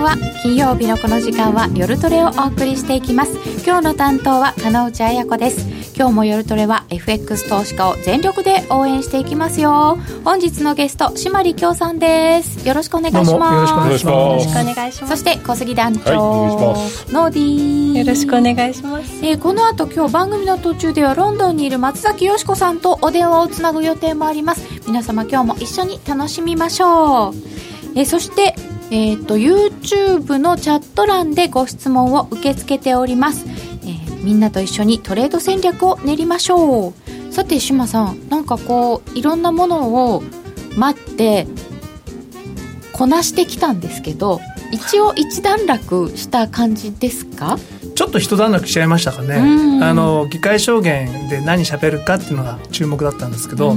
んは。金曜日のこの時間は夜トレをお送りしていきます。今日の担当は金内彩子です。今日も夜トレは FX 投資家を全力で応援していきますよ。本日のゲスト島利京さんです。よろしくお願いします。よろしくお願いします。よろしくお願いします。そして小杉団長、はい、ノーディー。よろしくお願いします、えー、この後今日番組の途中ではロンドンにいる松崎よし子さんとお電話をつなぐ予定もあります。皆様今日も一緒に楽しみましょう、えー、そしてえーと、YouTube のチャット欄でご質問を受け付けております、えー、みんなと一緒にトレード戦略を練りましょう。さて志麻さんなんかこういろんなものを待ってこなしてきたんですけど一応一段落した感じですか？ちょっと一段落しちゃいましたかね、あの議会証言で何しゃべるかっていうのが注目だったんですけど、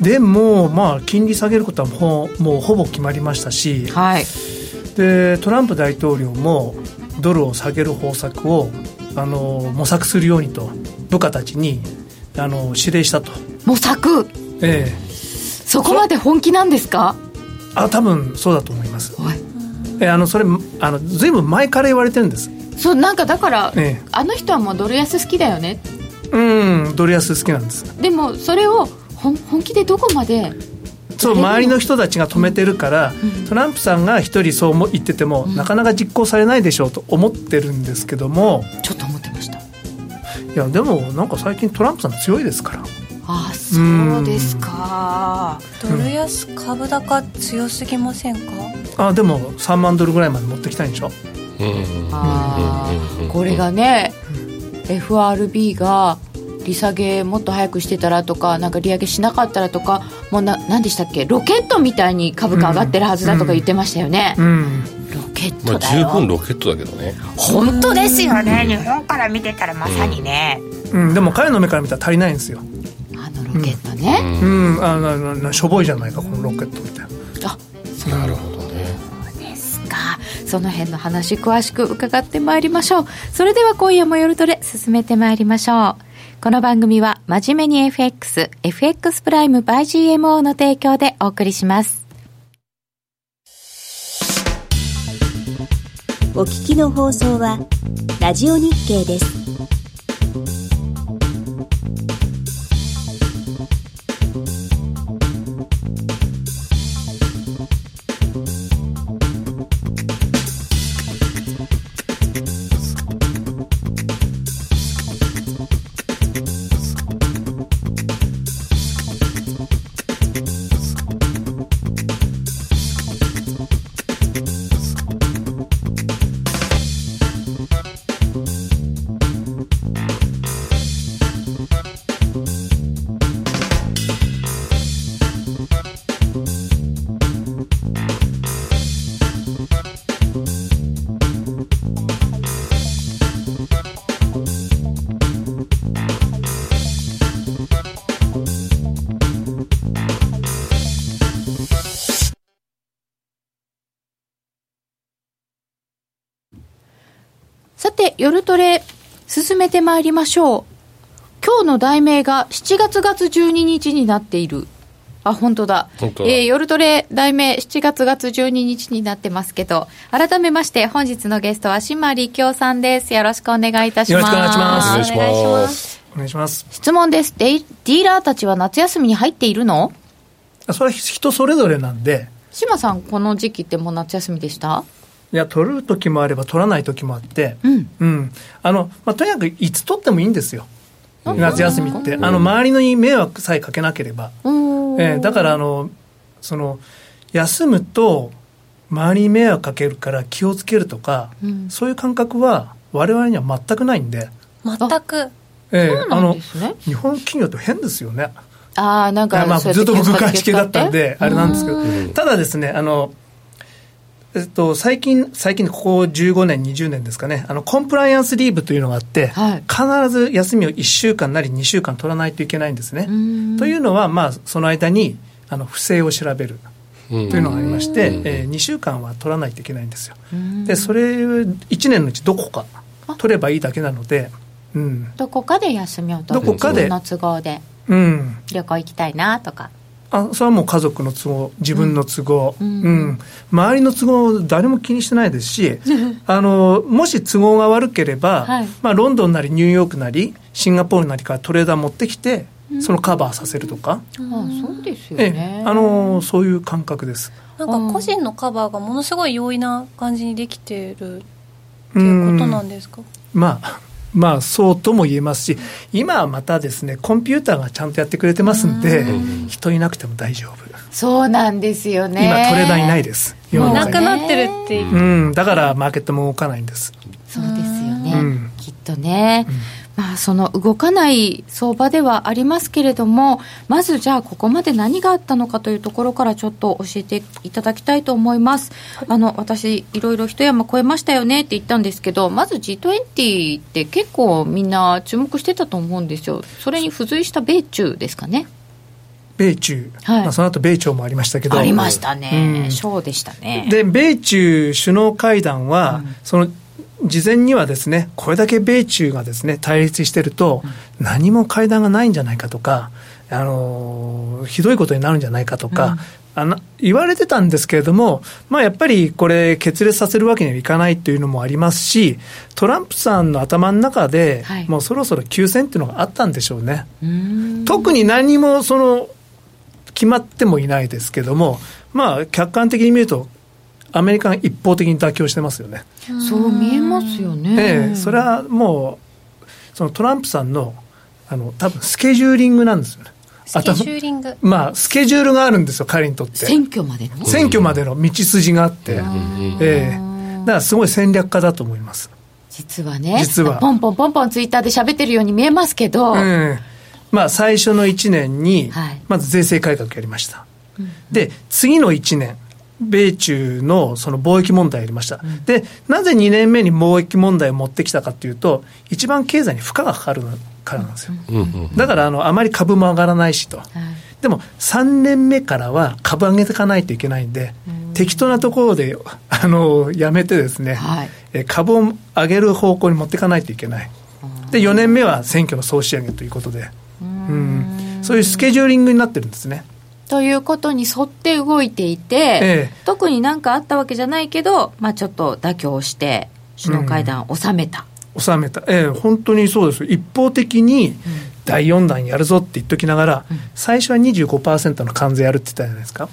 でも、まあ、金利下げることはもうもうほぼ決まりましたし、はい、でトランプ大統領もドルを下げる方策をあの模索するようにと部下たちにあの指令したと。模索？ええ。そこまで本気なんですか？あ多分そうだと思います、はい、えあのそれあのずいぶん前から言われてるんです。そうなんかだから、ええ、あの人はもうドル安好きだよね。うんドル安好きなんです。でもそれを本気でどこまでそう周りの人たちが止めてるから、うん、トランプさんが一人そう言ってても、うん、なかなか実行されないでしょうと思ってるんですけども。ちょっと思ってました。いやでもなんか最近トランプさん強いですから。あそうですか、ドル安株高強すぎませんか、あでも3万ドルぐらいまで持ってきたいんでしょ。あこれがね、FRB が利下げもっと早くしてたらとかなんか利上げしなかったらとかもうな何でしたっけ？ロケットみたいに株価上がってるはずだとか言ってましたよね、うん。うんロケットだよ、まあ、十分ロケットだけどね。本当ですよね、日本から見てたらまさにね、うん、でも彼の目から見たら足りないんですよ。あのロケットね。うん、うん、あのしょぼいじゃないかこのロケットみたいなあなるほどね。そうですか。その辺の話詳しく伺ってまいりましょう。それでは今夜も夜トレ進めてまいりましょうこの番組は真面目に FX、FX プライム by GMO の提供でお送りします。お聞きの放送は、ラジオ日経です。夜トレ進めてまいりましょう。今日の題名が7月月12日になっている。あ本当だ。本当えー、夜トレ題名7月月12日になってますけど。改めまして本日のゲストは島利京さんです。よろしくお願いいたします。よろしくお願いします。お願いします。お願いします。質問です。ディーラーたちは夏休みに入っているの？それは人それぞれなんで。島さんこの時期ってもう夏休みでした？いや取る時もあれば取らない時もあって、うん、うん、あのまあ、とにかくいつ取ってもいいんですよ、夏休みって、あの周りのに迷惑さえかけなければ、えー、だからあのその休むと周りに迷惑かけるから気をつけるとか、うん、そういう感覚は我々には全くないんで。全く。えー、あの日本企業って変ですよね。ああなんか、まあ、ずっと僕外資系だったんであれなんですけど。ただですねあのえっと、最近、最近、ここ15年、20年ですかね、あのコンプライアンスリーブというのがあって、はい、必ず休みを1週間なり2週間取らないといけないんですね。というのは、まあ、その間にあの不正を調べる。というのがありまして、えー、2週間は取らないといけないんですよ。で、それ、1年のうちどこか取ればいいだけなので、うん、どこかで休みを取る、どこかで。の都合で、うん、旅行行きたいなとか。あそれはもう家族の都合、自分の都合、うん、うん、周りの都合、誰も気にしてないですし、あのもし都合が悪ければ、はい、まあ、ロンドンなりニューヨークなり、シンガポールなりからトレーダー持ってきて、そのカバーさせるとか、うん、あそうですよね、あのそういう感覚です。なんか個人のカバーがものすごい容易な感じにできてるっていうことなんですか、まあまあ、そうとも言えますし、今はまたですね、コンピューターがちゃんとやってくれてますんで、人いなくても大丈夫。そうなんですよね。今、トレーダーいないです。なくなってるっていう。うん、だからマーケットも動かないんです。そうですよね。うん、きっとね。うんまあ、その動かない相場ではありますけれども、まずじゃあ、ここまで何があったのかというところからちょっと教えていただきたいと思います。あの私、いろいろ一山超えましたよねって言ったんですけど、まず G20 って結構みんな注目してたと思うんですよ、それに付随した米中ですかね。米中、はい、まあ、その後米朝もありましたけど、ありましたね、うん、でしたね。で、米中首脳会談は、うん、その事前にはですね、これだけ米中がですね、対立してると、何も会談がないんじゃないかとか、あの、ひどいことになるんじゃないかとか、あの言われてたんですけれども、まあ、やっぱりこれ、決裂させるわけにはいかないというのもありますし、トランプさんの頭の中で、もうそろそろ休戦っていうのがあったんでしょうね。特に何もその決まってもいないですけども、まあ、客観的に見ると、アメリカが一方的に妥協してますよね。そう見えますよね。ええ、それはもう、そのトランプさんの、あの、多分スケジューリングなんですよね。スケジューリングまあ、スケジュールがあるんですよ、彼にとって。選挙までの選挙までの道筋があって、ええだからすごい戦略家だと思います。実はね、実はポンポンポンポンツイッターで喋ってるように見えますけど、えまあ、最初の1年に、まず税制改革やりました。はい、で、次の1年、米中のその貿易問題やりました、うん、でなぜ2年目に貿易問題を持ってきたかというと、一番経済に負荷がかかるからなんですよ、うん、だからあのあまり株も上がらないしと、でも3年目からは株上げていかないといけないんで、うん、適当なところであのやめてですね、はい、株を上げる方向に持っていかないといけない、で4年目は選挙の総仕上げということで、うん、そういうスケジューリングになってるんですね。ということに沿って動いていて、ええ、特になんかあったわけじゃないけど、まあ、ちょっと妥協して首脳会談を収めた、うん、収めた、ええ、本当にそうです。一方的に第4弾やるぞって言っときながら、うん、最初は25%の関税やるって言ったじゃないですか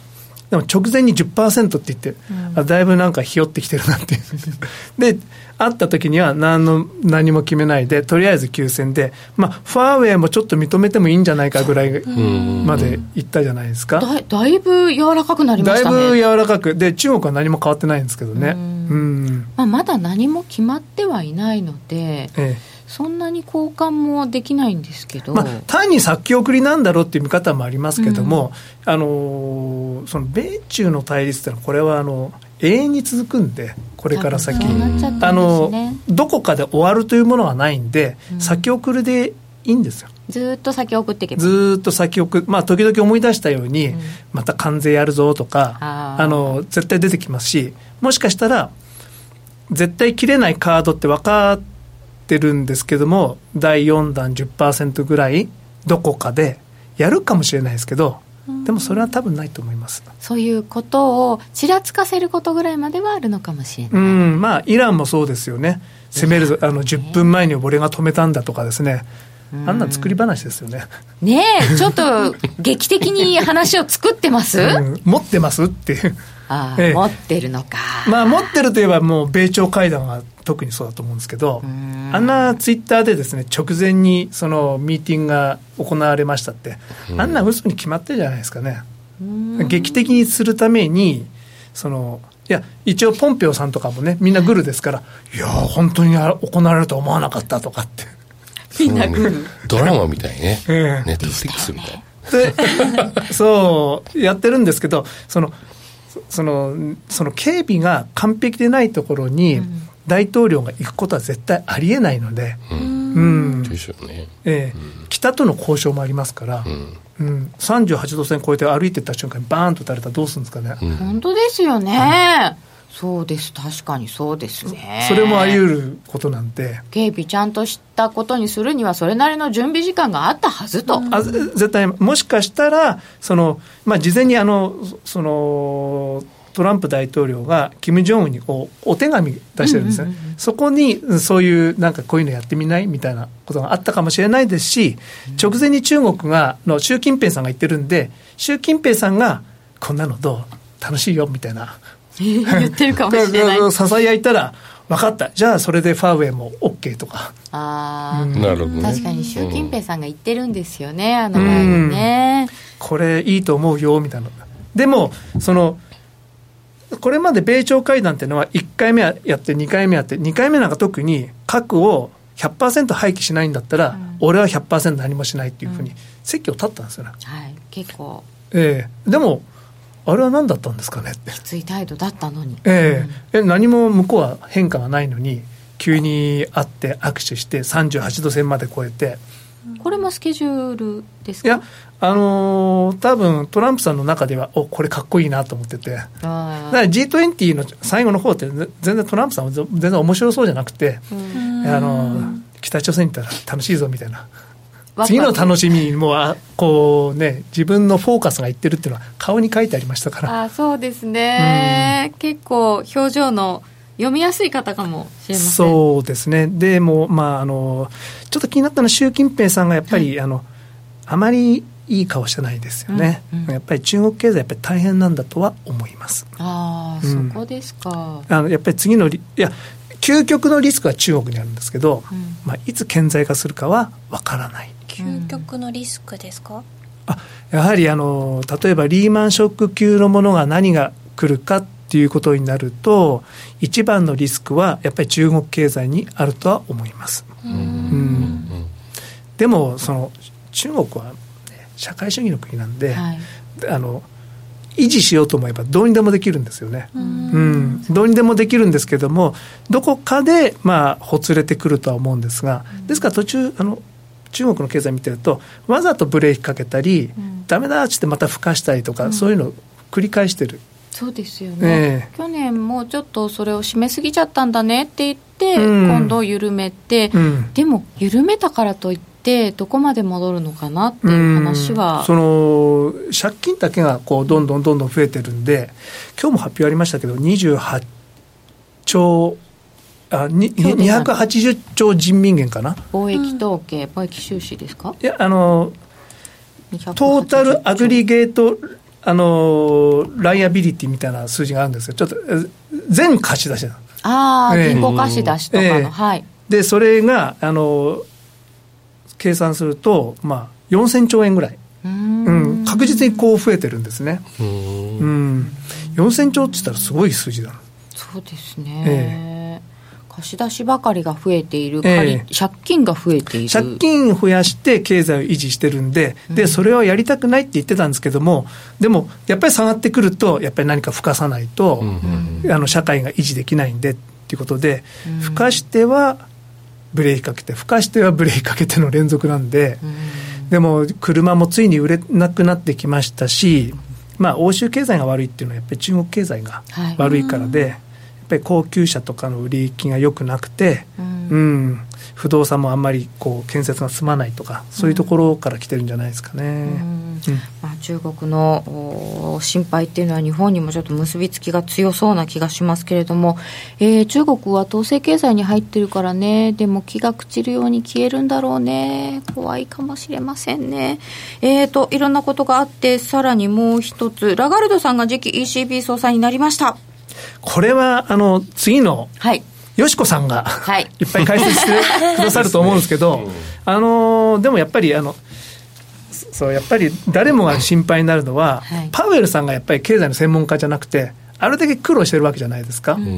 でも直前に10%って言って、うん、だいぶなんかひよってきてるなって で会った時には何の何も決めないでとりあえず休戦で、まあ、ファーウェイもちょっと認めてもいいんじゃないかぐらいまでいったじゃないですか。だだいぶ柔らかくなりましたね。だいぶ柔らかくで中国は何も変わってないんですけどね。うん。まあ、まだ何も決まってはいないので、ええそんなに交換もできないんですけど、まあ、単に先送りなんだろうっていう見方もありますけども、うん、あのその米中の対立ってのは、これはあの永遠に続くんで、これから先、ね、あのどこかで終わるというものはないんで、うん、先送りでいいんですよ。ずっと先送っていけば。ずっと先送まあ時々思い出したように、うん、また関税やるぞとかあの絶対出てきますしもしかしたら絶対切れないカードって分かってるんですけども第4弾10%ぐらいどこかでやるかもしれないですけどでもそれは多分ないと思います。そういうことをちらつかせることぐらいまではあるのかもしれない、うんまあ、イランもそうですよね、攻めるあの10分前に俺が止めたんだとかですね、あんな作り話ですよね。ねえ、ちょっと劇的に話を作ってます、うん、持ってますっていう。ああ、ええ、持ってるのか。まあ、持ってるといえば、もう米朝会談は特にそうだと思うんですけど、あんなツイッターでですね、直前にそのミーティングが行われましたって、あんな嘘に決まってるじゃないですかね。劇的にするために、その、いや、一応ポンペオさんとかもね、みんなグルですから、いや本当に行われるとは思わなかったとかって。みんなグル。ドラマみたいね。ええ、ネットフリックスみたい。で、そう、やってるんですけど、その、その、その警備が完璧でないところに、大統領が行くことは絶対ありえないので、うん。で。ええ、北との交渉もありますから、うん、38度線越えて歩いてった瞬間にバーンと撃たれたらどうするんですかね。本当ですよね。そうです。確かにそうですね。それもあり得ることなんで。警備ちゃんとしたことにするにはそれなりの準備時間があったはずと、あ絶対もしかしたらその、まあ、事前にあのそのトランプ大統領がキム・ジョンウンにこうお手紙出してるんですね、うんうんうん、そこにそういうなんかこういうのやってみないみたいなことがあったかもしれないですし、直前に中国がの習近平さんが言ってるんで習近平さんがこんなのどう？楽しいよみたいな。言ってるかもしれない。ささやいたら分かった。じゃあそれでファーウェイも OK とか。ああ、うん、なるほど、ね、確かに習近平さんが言ってるんですよね、あの前にね、これいいと思うよみたいなでもそのこれまで米朝会談っていうのは1回目やって2回目やって2回目なんか特に核を100%廃棄しないんだったら、うん、俺は100%何もしないっていうふうに席を立ったんですよね、はい。結構。ええ。ー、でもあれは何だったんですかねって。きつい態度だったのに。ええ。ー、え何も向こうは変化がないのに急に会って握手して38度線まで超えてこれもスケジュールですか？いやあのー、多分トランプさんの中では、おこれかっこいいなと思ってて、だから G20 の最後の方って全然トランプさんは全然面白そうじゃなくて、あのー、北朝鮮行ったら楽しいぞみたいな。次の楽しみにもあこうね自分のフォーカスがいってるっていうのは顔に書いてありましたから。あそうですね、うん、結構表情の読みやすい方かもしれません。そうですね。でもまああのちょっと気になったのは習近平さんがやっぱり、はい、あのあまりいい顔してないですよね、うんうん、やっぱり中国経済やっぱり大変なんだとは思います。ああ、うん、そこですか。あのやっぱり次のいや究極のリスクは中国にあるんですけど、うん、まあ、いつ顕在化するかはわからない。究極のリスクですか、あやはりあの例えばリーマンショック級のものが何が来るかっていうことになると一番のリスクはやっぱり中国経済にあるとは思います。うん、でもその中国は社会主義の国なんで、はい、あの維持しようと思えばどうにでもできるんですよね。うん、どうにでもできるんですけどもどこかでまあほつれてくるとは思うんですがですから途中あの中国の経済見てるとわざとブレーキかけたり、うん、ダメだっつってまたふかしたりとか、うん、そういうのを繰り返してる。そうですよね、えー、去年もちょっとそれを締めすぎちゃったんだねって言って、うん、今度緩めて、でも緩めたからといってどこまで戻るのかなっていう話は。その借金だけがこうどんどんどんどん増えてるんで今日も発表ありましたけど28兆あ280兆人民元かな？貿易統計、うん、貿易収支ですか？いやあのトータルアグリゲートあのライアビリティみたいな数字があるんですよ。ちょっと全貸し出しああ、銀行貸し出しとかの、えー、はい。でそれがあの計算すると、まあ、4000兆円ぐらい、うん、確実にこう増えてるんですね。うん、4000兆って言ったらすごい数字だそうですね、えー、貸し出しばかりが増えている、えー、借金が増えている。借金増やして経済を維持してるんで、でそれはやりたくないって言ってたんですけども、でもやっぱり下がってくると、やっぱり何かふかさないと、あの社会が維持できないんでっていうことで、ふかしてはブレーキかけて、ふかしてはブレーキかけての連続なんで、でも車もついに売れなくなってきましたし、まあ、欧州経済が悪いっていうのは、やっぱり中国経済が悪いからで、はい、ぱり高級車とかの売り行きが良くなくて、うん、うん、不動産もあんまりこう建設が進まないとか、そういうところから来てるんじゃないですかね。うん。まあ、中国の心配っていうのは日本にもちょっと結びつきが強そうな気がしますけれども、えー、中国は統制経済に入ってるからね。でも気が朽ちるように消えるんだろうね。怖いかもしれませんね。えーといろんなことがあってさらにもう一つ。ラガルドさんが次期 ECB 総裁になりましたこれはあの次の、はい。よしこさんが、はい、いっぱい解説してくださると思うんですけど、あのでもやっぱりあのそうやっぱり誰もが心配になるのは、はい、パウエルさんがやっぱり経済の専門家じゃなくて、あるだけ苦労してるわけじゃないですか、うん、う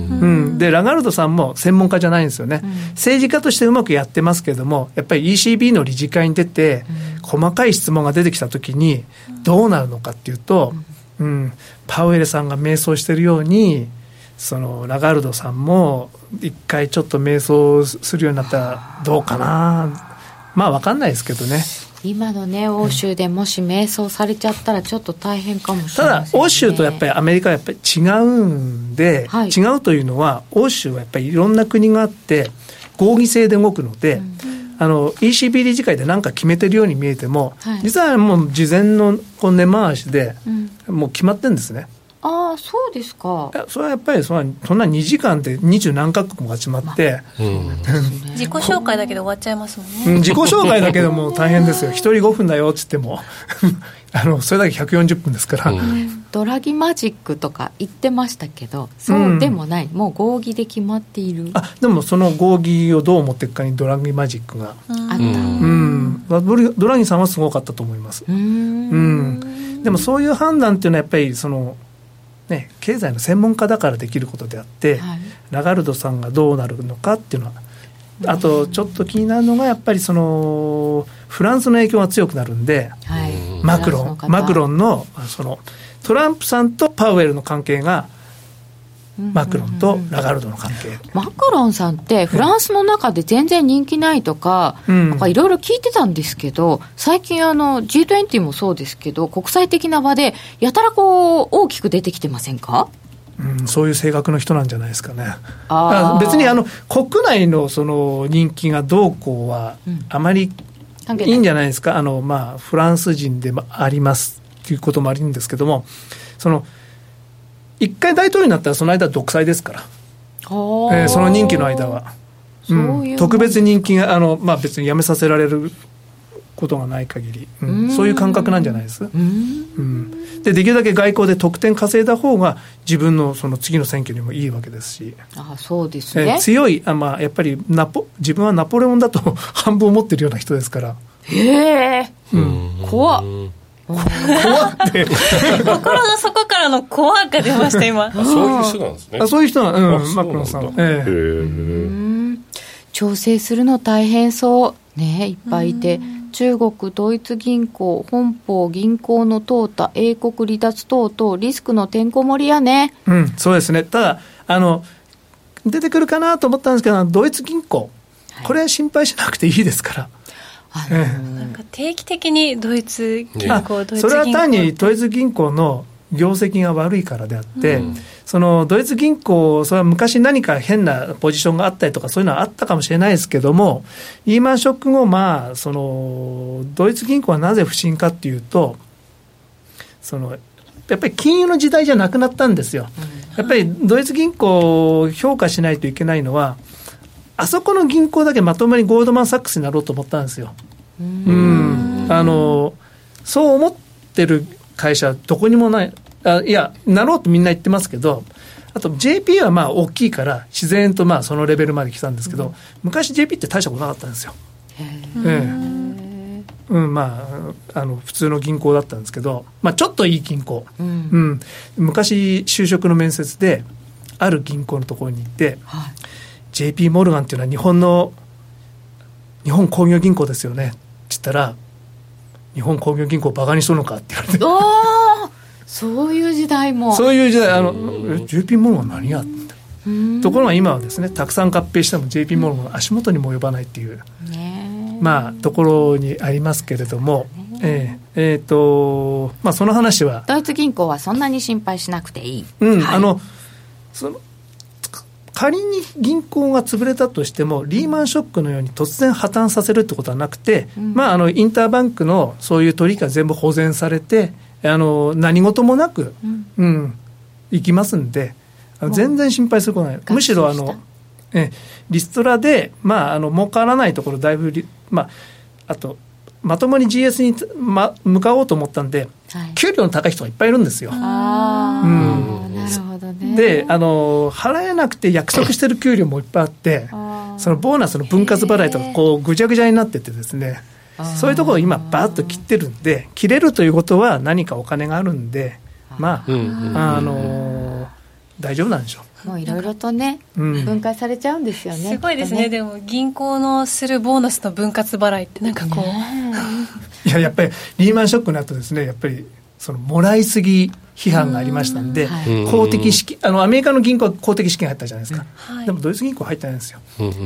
ん、でラガルドさんも専門家じゃないんですよね、うん、政治家としてうまくやってますけれども、やっぱり ECB の理事会に出て、細かい質問が出てきたときに、どうなるのかっていうと、うん、パウエルさんが迷走してるように、そのラガルドさんも一回ちょっと迷走するようになったらどうかな。まあ分かんないですけどね。今のね、欧州でもし迷走されちゃったら、ちょっと大変かもしれない、ね、ただ、欧州とやっぱりアメリカはやっぱり違うんで、はい、違うというのは、欧州はやっぱりいろんな国があって、合議制で動くので、うん、あの ECB 理事会で何か決めてるように見えても、はい、実はもう事前のこ根回しで、もう決まってるんですね。ああそうですか。それはやっぱりそんなそんな2時間で二十何カ国も集まって、まあね、自己紹介だけで終わっちゃいますもんね、自己紹介だけでも大変ですよ。一人5分だよっつっても。あのそれだけ140分ですから、うん、ドラギマジックとか言ってましたけどそうでもない、うん、もう合議で決まっている。あでもその合議をどう持っていくかにドラギマジックが。あった。うん。ドラギさんはすごかったと思います。うん。でもそういう判断っていうのはやっぱりそのね、経済の専門家だからできることであって、はい、ラガルドさんがどうなるのかっていうのはあとちょっと気になるのがやっぱりそのフランスの影響が強くなるんで、はい、マクロン。マクロンのそのトランプさんとパウエルの関係がマクロンとラガルドの関係、マクロンさんってフランスの中で全然人気ないとかいろいろ聞いてたんですけど最近あの G20 もそうですけど国際的な場でやたらこう大きく出てきてませんか？うん、そういう性格の人なんじゃないですかね。あ別にあの国内のその人気がどうこうはあまりい。いんじゃないですか、うん、あのまあ、フランス人でありますということもあるんですけども、その一回大統領になったら、その間、独裁ですから、えー、その任期の間は。うん、特別人気があの、まあ、別に辞めさせられることがない限り、うん、そういう感覚なんじゃないです、うん、でできるだけ外交で得点稼いだ方が自分のその次の選挙にもいいわけですし。あそうですね、え強いあ、まあ、やっぱりナポ自分はナポレオンだと半分思ってるような人ですから。へえ、うん、怖っ怖って。心の底からの怖が出ました今。そういう人なんですね。あそういう人はうんマクロンさん。ええ。調整するの大変そう。ねいっぱいいて。中国ドイツ銀行本邦銀行の淘汰英国離脱等々リスクのてんこ盛りやね。うんそうですね。ただあの出てくるかなと思ったんですけどドイツ銀行。これ心配しなくていいですからなんか定期的にドイツ銀行、それは単にドイツ銀行の業績が悪いからであって、うん、そのドイツ銀行、それは昔何か変なポジションがあったりとか、そういうのはあったかもしれないですけども、リーマンショック後、まあ、そのドイツ銀行はなぜ不振かっていうと、そのやっぱり金融の時代じゃなくなったんですよ。やっぱりドイツ銀行を評価しないといけないのは、あそこの銀行だけまともにゴールドマン・サックスになろうと思ったんですよ。うん。あのそう思ってる会社はどこにもない。あいやなろうとみんな言ってますけどあと JP はまあ大きいから自然とまあそのレベルまで来たんですけど、うん、昔 JP って大したことなかったんですよ。ええ。うん、まあ、あの普通の銀行だったんですけど、まあ、ちょっといい銀行、うん、うん、昔就職の面接である銀行のところに行って、はい、JP モルガンっていうのは日本の日本工業銀行ですよね言ったら日本工業銀行をバカにしとるのかって言われて。あそういう時代も。そういう時代あの JP モルガン何やって。ところが今はですねたくさん合併しても JP モルガン足元にも及ばないっていう、まあところにありますけれども、え。ー、えー、とまあその話は。ドイツ銀行はそんなに心配しなくていい、うん、はい、あのその仮に銀行が潰れたとしても、リーマンショックのように突然破綻させるってことはなくて、うん、まあ、あのインターバンクのそういう取引が全部保全されて、あの何事もなく、うん、うん、いきますんで、全然心配することない、むしろあのえリストラで、まあ、あの儲からないところ、だいぶ、まあ、あと、まともに GS に、ま、向かおうと思ったんで、はい、給料の高い人がいっぱいいるんですよ。あうん、なるほどね。であの、払えなくて約束してる給料もいっぱいあって、そのボーナスの分割払いとか、こうぐちゃぐちゃになっててですね、そういうところを今、ばーっと切ってるんで、切れるということは何かお金があるんで、まあ、あの大丈夫なんでしょう。もういろいろとね、うん、分解されちゃうんですよね。すごいですね、ねでも銀行のするボーナスの分割払いって、なんかこう、いや、やっぱりリーマンショックの後ですね、やっぱりそのもらいすぎ批判がありましたんで、ん公的資金あのアメリカの銀行は公的資金入ったじゃないですか、はい、でもドイツ銀行入ってないんですよ。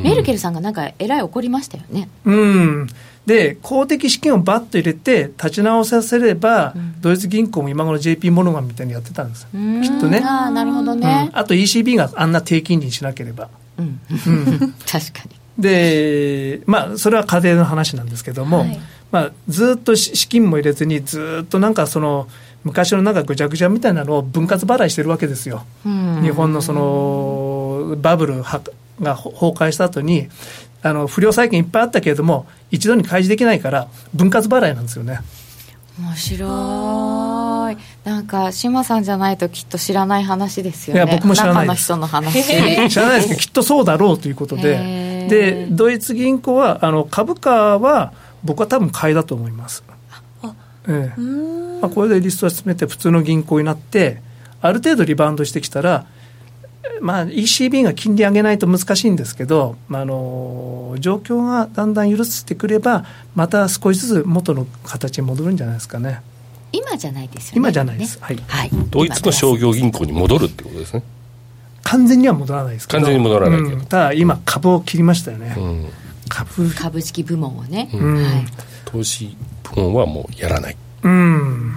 メルケルさんがなんかえらい怒りましたよね。うん。で公的資金をバッと入れて立ち直させれば、うん、ドイツ銀行も今頃 JP モルガンみたいにやってたんですきっとね。あなるほどね、うん、あと ECB があんな低金利にしなければ、うん、確かにでまあそれは家庭の話なんですけども、はい、まあ、ずっと資金も入れずにずっとなんかその昔のなんかぐちゃぐちゃみたいなのを分割払いしてるわけですよ、日本のそのバブルが崩壊した後に。あの不良債権いっぱいあったけれども一度に開示できないから分割払いなんですよね。面白い。なんか志麻さんじゃないときっと知らない話ですよね。いや僕も知らないです。人の話。知らないですけどきっとそうだろうということででドイツ銀行はあの株価は僕は多分買いだと思います。ええ。まあ、これでリストを集めて普通の銀行になってある程度リバウンドしてきたらまあ、ECB が金利上げないと難しいんですけど、まあ、あの状況がだんだん許してくればまた少しずつ元の形に戻るんじゃないですかね。今じゃないですよね。今じゃないです、はい、はい、ドイツの商業銀行に戻るってことですね完全には戻らないですけど。完全に戻らないけど、うん、ただ今株を切りましたよね、うん、株。株式部門をね、うん、はい、投資部門はもうやらない。うん。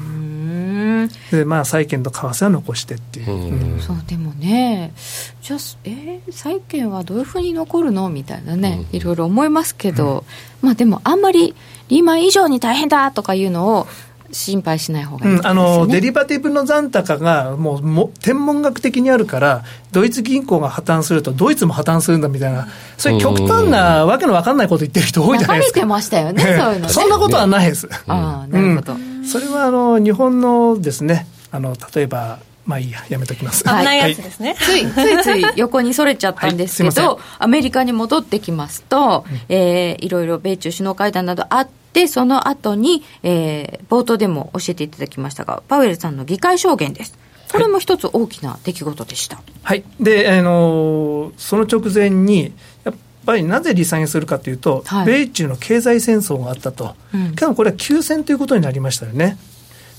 でまあ債券と為替は残してっていう、うん、そうでもねじゃあえー、債券はどういうふうに残るの？みたいなね、いろいろ思いますけど、まあでもあんまりリーマン以上に大変だとかいうのを心配しない方がいい、ね。うん、あのデリバティブの残高がもうも天文学的にあるからドイツ銀行が破綻するとドイツも破綻するんだみたいなそういう極端なわけのわかんないこと言ってる人多いじゃないですか。てましたよね、そういうの、ね、そんなことはないです。ああなるほど、それはあの日本のですねあの例えばまあいいや、やめときます。危ないやつですね。つい、ついつい横にそれちゃったんですけど、はい、アメリカに戻ってきますと、うん、えー、いろいろ米中首脳会談などあって、その後に、えー、冒頭でも教えていただきましたが、パウエルさんの議会証言です。これも一つ大きな出来事でした。はい。で、あのー、その直前に、やっぱりなぜ利下げするかというと、はい、米中の経済戦争があったと。うん、けどこれは休戦ということになりましたよね。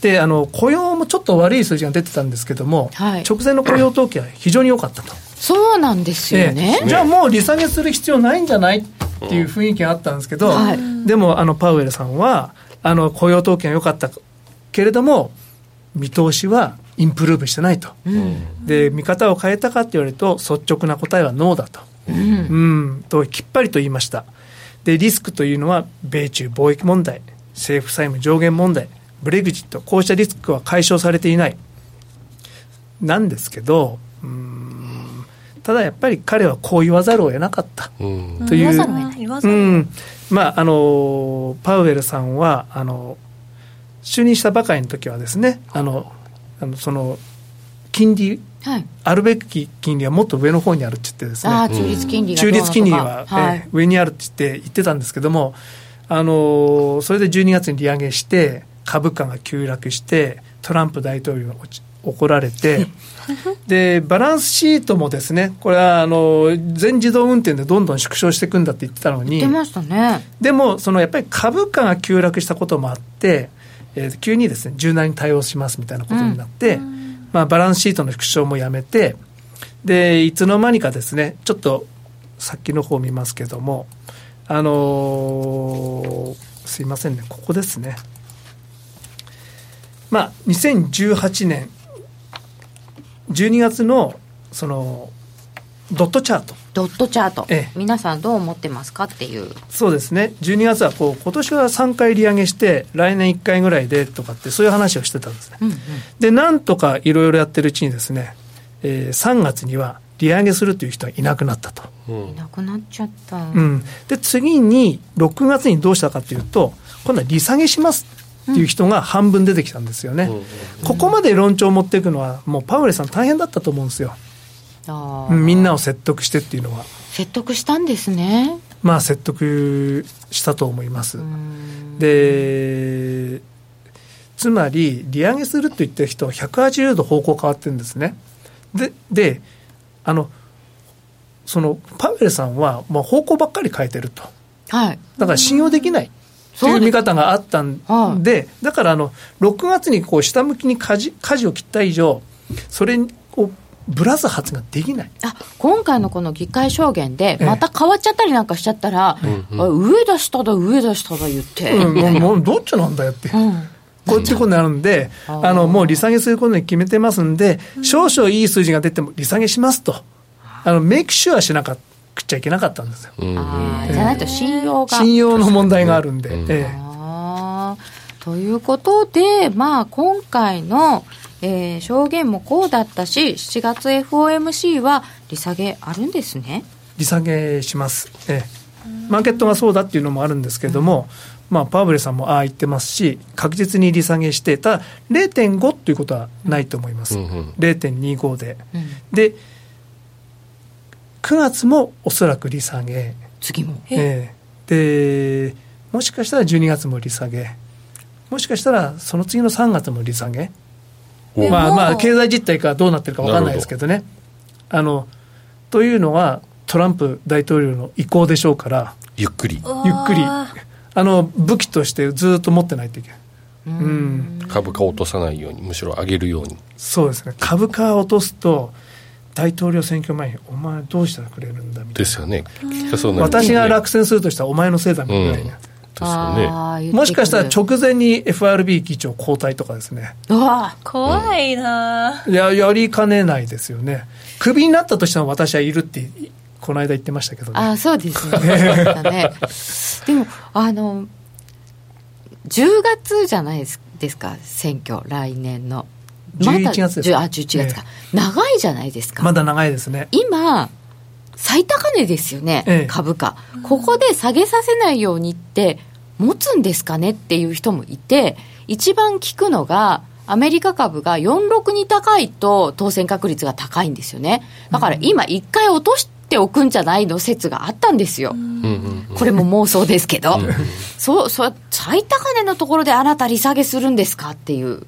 であの雇用もちょっと悪い数字が出てたんですけども、はい、直前の雇用統計は非常に良かったと。そうなんですよね、じゃあもう利下げする必要ないんじゃないっていう雰囲気があったんですけど、はい、でもあのパウエルさんはあの雇用統計が良かったけれども見通しはインプルーブしてないと、うん、で見方を変えたかって言われると率直な答えはノーだと、うん、うん、ときっぱりと言いました。でリスクというのは米中貿易問題政府債務上限問題ブレグジット、こうしたリスクは解消されていない。なんですけど、ただやっぱり彼はこう言わざるを得なかった。という、うん、まあ、あのパウエルさんはあの就任したばかりの時はですねあのあのその金利、はい、あるべき金利はもっと上の方にあるって言ってですね中立金利中立金利は、はい、え上にあるって言って言ってたんですけどもあのそれで12月に利上げして株価が急落してトランプ大統領が怒られて でバランスシートもですねこれはあの全自動運転でどんどん縮小していくんだって言ってたのに出ましたね。でもそのやっぱり株価が急落したこともあって、えー、急にですね柔軟に対応しますみたいなことになって、うん、まあ、バランスシートの縮小もやめてでいつの間にかですねちょっと先の方を見ますけどもあのー、すいませんねここですねまあ、2018年12月のそのドットチャート。ドットチャート、ええ、皆さんどう思ってますかっていう。そうですね。12月はこう今年は3回利上げして来年1回ぐらいでとかってそういう話をしてたんですね、うんうん、でなんとかいろいろやってるうちにですね、えー、3月には利上げするという人はいなくなったと、うん、いなくなっちゃった、うん、で次に6月にどうしたかというと今度は利下げしますっていう人が半分出てきたんですよね、ここまで論調を持っていくのは、もうパウエルさん、大変だったと思うんですよ、みんなを説得してっていうのは。説得したんですね。まあ、説得したと思います。で、つまり、利上げすると言ってる人は180度方向変わってるんですね。で、であの、そのパウエルさんは、まあ、方向ばっかり変えてると。はい、だから信用できない。という見方があったんで、だからあの6月にこう下向きに舵舵を切った以上、それをブラス発ができない。あ今回のこの議会証言で、また変わっちゃったりなんかしちゃったら、ええ、上だ下だ、上だ下だ言って、うん、もうどっちなんだよって。うん。こっちことになるんで、あの、もう利下げすることに決めてますんで、少々いい数字が出ても利下げしますと。あの、メイクシュアしなかくちゃいけなかったんですよ。じゃないと信用が。信用の問題があるんで。ええ、ということで、まあ、今回の、えー、証言もこうだったし、7月 FOMC は利下げあるんですね。利下げします。ええマーケットがそうだっていうのもあるんですけれども、まあ、パーブレさんもああ言ってますし、確実に利下げして、ただ0.5ということはないと思います、うんうん、0.25で、うん、で、9月もおそらく利下げ、次も、えー、で、もしかしたら12月も利下げ、もしかしたらその次の3月も利下げ、まあまあ、経済実態がどうなってるか分かんないですけどね。あのというのは、トランプ大統領の意向でしょうから、ゆっくり。ゆっくり。あの武器としてずっと持ってないといけない。うん、株価を落とさないように、むしろ上げるように。そうですね、株価を落とすと、大統領選挙前に、お前、どうしたらくれるんだみたいな。ですよね、私が落選するとしたら、お前のせいだみたいな。うんですよね、もしかしたら直前に FRB 議長交代とかですね。わ怖いな、いや、やりかねないですよね。クビになったとしても私はいるってこの間言ってましたけどね。あそうですね。ねでも、あの、10月じゃないですか、選挙、来年の。ま、11月ですあ、11月か、え長いじゃないですか。まだ長いですね。今、最高値ですよね、ええ、株価。ここで下げさせないようにって、持つんですかねっていう人もいて、一番聞くのが、アメリカ株が46に高いと当選確率が高いんですよね。だから今一回落としておくんじゃないの説があったんですよ。これも妄想ですけど。そう、そう、最高値のところであなた利下げするんですかっていう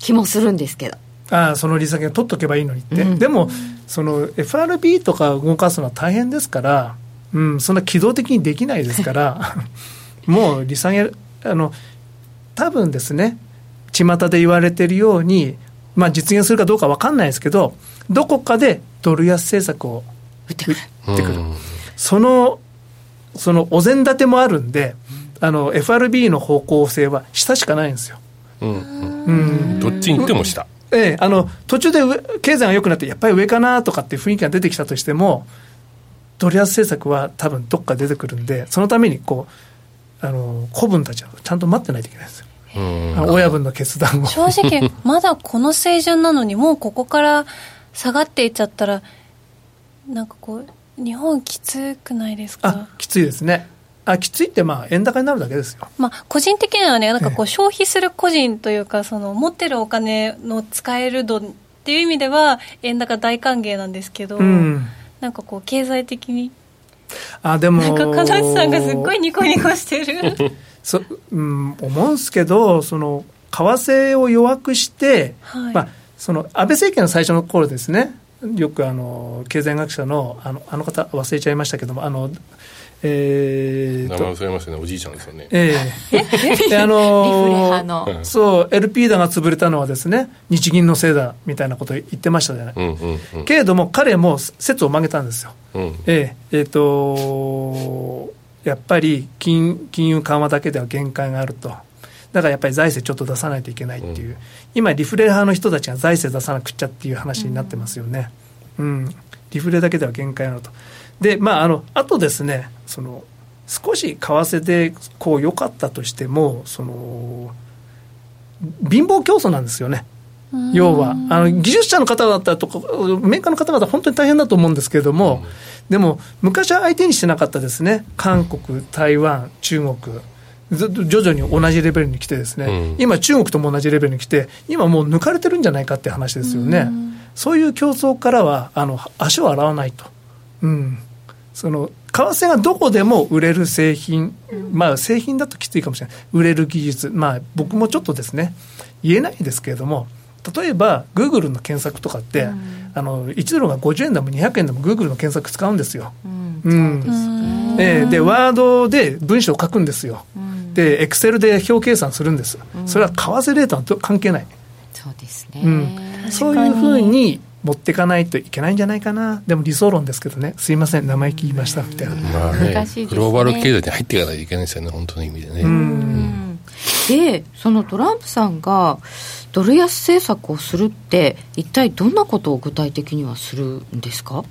気もするんですけど。ああその利下げ取っとけばいいのにって、うん、でも、その FRB とか動かすのは大変ですから、うん、そんな機動的にできないですから、もう利下げ、あの多分ですね、巷で言われているように、まあ、実現するかどうか分かんないですけど、どこかでドル安政策を打ってくる。その、そのお膳立てもあるんで、あの、FRB の方向性は下しかないんですよ。うん。うん、どっちに行っても下。ええ、あの、途中で経済が良くなって、やっぱり上かなとかっていう雰囲気が出てきたとしても、ドル安政策は多分どっか出てくるんで、そのためにこう、あの、子分たちはちゃんと待ってないといけないんですよ。親分の決断を正直、まだこの水準なのに、もうここから下がっていっちゃったら、なんかこう、日本きつくないですか？きついですね。あきついってまあ円高になるだけですよ、まあ、個人的にはね、なんかこう消費する個人というか、その持ってるお金の使える度っていう意味では、円高大歓迎なんですけど、うん、なんかこう、経済的に？あでもなんか、金内さんがすっごいニコニコしてる。そ、うん、思うんですけど、その、為替を弱くして、はい、まあ、その、安倍政権の最初の頃ですね、よくあの、経済学者の、あの、あの方忘れちゃいましたけども、あの、えー、名前忘れましたね、おじいちゃんですよね。ええ？で、あのー、そう、LP だが潰れたのはですね、日銀のせいだみたいなこと言ってましたじゃない。うんうんうん、けれども、彼も説を曲げたんですよ。うん、えええー、とやっぱり金金融緩和だけでは限界があると。だからやっぱり財政ちょっと出さないといけないっていう、うん、今、リフレ派の人たちが財政出さなくちゃっていう話になってますよね。うん、うん、リフレだけでは限界あると。で、まあ、あの、あとですね、その、少し為替でこう良かったとしても、その、貧乏競争なんですよね。要はあの技術者の方々とかメーカーの方々本当に大変だと思うんですけれども、でも昔は相手にしてなかったですね。韓国台湾中国徐々に同じレベルに来てですね、うん、今中国とも同じレベルに来て今もう抜かれてるんじゃないかって話ですよね、そういう競争からはあの足を洗わないと、うん、その為替がどこでも売れる製品、まあ製品だときついかもしれない売れる技術まあ僕もちょっとですね言えないですけれども例えば、グーグルの検索とかって、うん、あの1ドルが50円でも200円でもグーグルの検索使うんですよ。うんえで、ワードで文章を書くんですよ。うん、で、エクセルで表計算するんです。それは為替レートは関係ない。そうですね。うんそういうふうに持っていかないといけないんじゃないかな。でも理想論ですけどね。すいません生意気言いました。みたいな、まあね、ね、グローバル経済に入っていかないといけないですよね本当の意味でね、うん、でそのトランプさんがドル安政策をするって一体どんなことを具体的にはするんですか？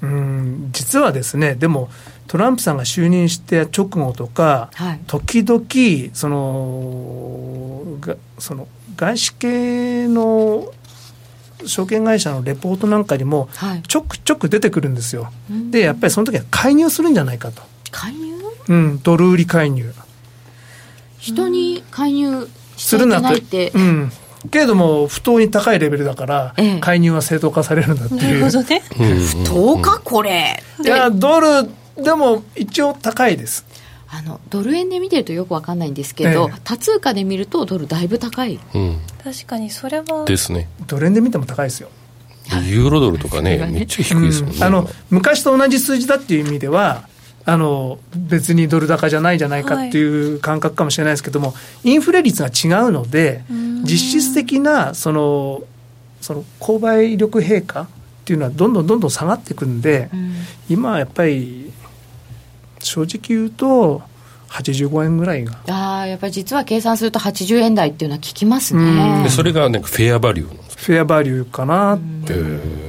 うん。実はですねでもトランプさんが就任して直後とか、はい、時々そのがその外資系の証券会社のレポートなんかにもちょくちょく出てくるんですよ、はい、でやっぱりその時は介入するんじゃないかと。介入？うんドル売り介入。人に介入するなって、うん、けれども不当に高いレベルだから、ええ、介入は正当化されるんだっていう。なるほどね。不当かこれ。いやドルでも一応高いですあのドル円で見てるとよくわかんないんですけど、ええ、多通貨で見るとドルだいぶ高い、うん、確かにそれは。ですね。ドル円で見ても高いですよ。ユーロドルとかね、めっちゃ低いですもんね、うん、あの昔と同じ数字だっていう意味ではあの別にドル高じゃないじゃないかっていう感覚かもしれないですけども、はい、インフレ率が違うので実質的なそのその購買力陛下っていうのはどんどんどんどん下がっていくんで、今はやっぱり正直言うと85円ぐらいが。ああやっぱり実は計算すると80円台っていうのは聞きますね、でそれが、ね、フェアバリューフェアバリューかなって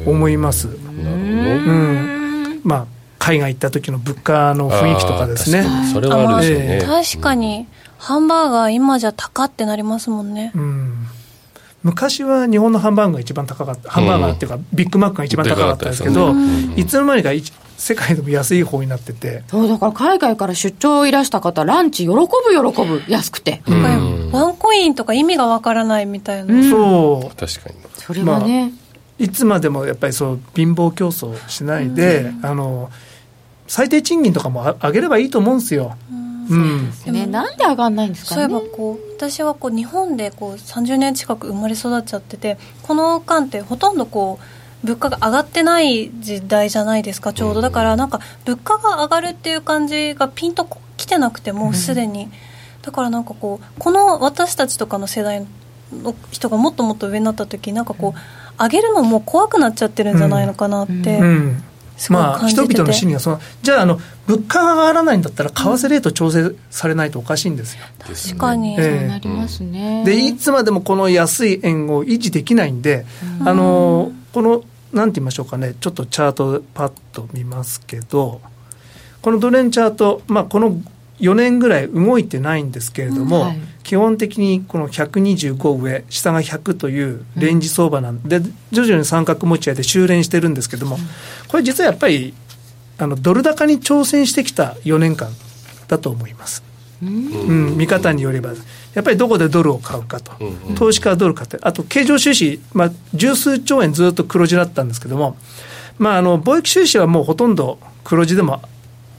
思います。なるほど、うん。まあ海外行った時の物価の雰囲気とかですね。それはあるでしょうね、確かに、ハンバーガー今じゃ高ってなりますもんね、うん。昔は日本のハンバーガーが一番高かった、ハンバーガーっていうか、ビッグマックが一番高かったんですけど、いつの間にか世界でも安い方になってて。そう、だから海外から出張いらした方、ランチ喜ぶ喜ぶ、安くて。ワンコインとか意味がわからないみたいな。そう。確かに。それはね、まあ、いつまでもやっぱりそう、貧乏競争しないで、あの、最低賃金とかも上げればいいと思うんですよ。うん、でね、なんで上がんないんですか、ね、そういえばこう私はこう日本でこう30年近く生まれ育っちゃっててこの間ってほとんどこう物価が上がってない時代じゃないですかちょうど。だからなんか物価が上がるっていう感じがピンときてなくてもうすでに、だからなんかこうこの私たちとかの世代の人がもっともっと上になった時なんかこう上げるのも怖くなっちゃってるんじゃないのかなって、うん。うん。まあ、人々の心理がそのじゃああの物価が上がらないんだったら為替レート調整されないとおかしいんですよ、確かに、えー、そうなりますね。でいつまでもこの安い円を維持できないんで、うん、あのこのなんて言いましょうかね。ちょっとチャートパッと見ますけどこのドル円チャート、まあ、この4年ぐらい動いてないんですけれども、うんはい、基本的にこの125上下が100というレンジ相場なんで、うん、徐々に三角持ち合いで修練してるんですけども、これ実はやっぱりあのドル高に挑戦してきた4年間だと思います。うん、見方によれば、やっぱりどこでドルを買うかと、投資家はドル買って、あと経常収支、まあ、十数兆円ずっと黒字だったんですけども、まあ、あの貿易収支はもうほとんど黒字でも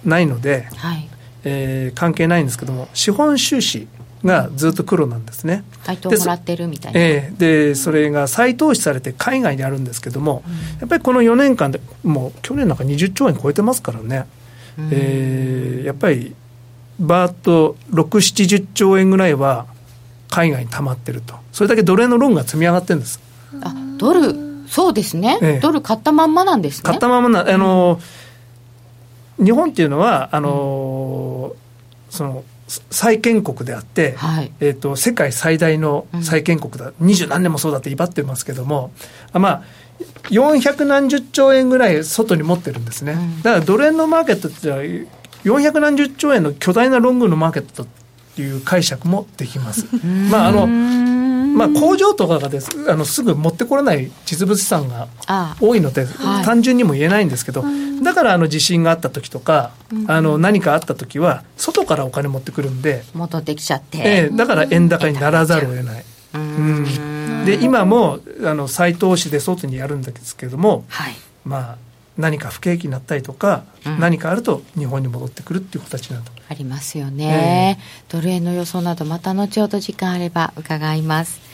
ないので、はい。えー、関係ないんですけども、資本収支がずっと黒なんですね。配当もらってるみたいな。えー、で、それが再投資されて海外にあるんですけども、うん、やっぱりこの4年間で、もう去年なんか20兆円超えてますからね、うん、えー、やっぱりバーッと6、70兆円ぐらいは海外に溜まってると、それだけドル円のローンが積み上がってるんです。あドルそうですね、ええ、ドル買ったまんまなんですね。買ったままな、あの、うん、日本っていうのは、あの、その、債権国であって、はい、えーと、世界最大の債権国だ、二、う、十、ん、何年もそうだって威張ってますけども、あまあ、400何十兆円ぐらい外に持ってるんですね、うん、だからドル円のマーケットって400何十兆円の巨大なロングのマーケットっていう解釈もできます。まああのまあ、工場とかがですあのすぐ持ってこれない実物資産が多いので、はい、単純にも言えないんですけど、だからあの地震があった時とか、あの何かあった時は外からお金持ってくるんで戻ってきちゃって、えー、だから円高にならざるを得ない。うん。で今もあの再投資で外にやるんですけども、はい、まあ何か不景気になったりとか、うん、何かあると日本に戻ってくるっていう形などありますよね、えー、ドル円の予想などまた後ほど時間あれば伺います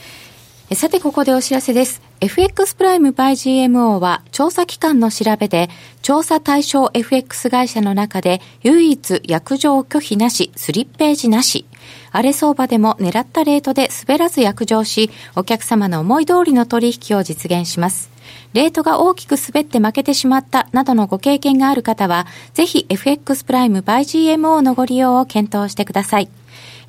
さて、ここでお知らせです。FX プライム by GMO は調査機関の調べで、調査対象 FX 会社の中で唯一約定拒否なし、スリッページなし。荒れ相場でも狙ったレートで滑らず約定し、お客様の思い通りの取引を実現します。レートが大きく滑って負けてしまったなどのご経験がある方は、ぜひ FX プライム by GMO のご利用を検討してください。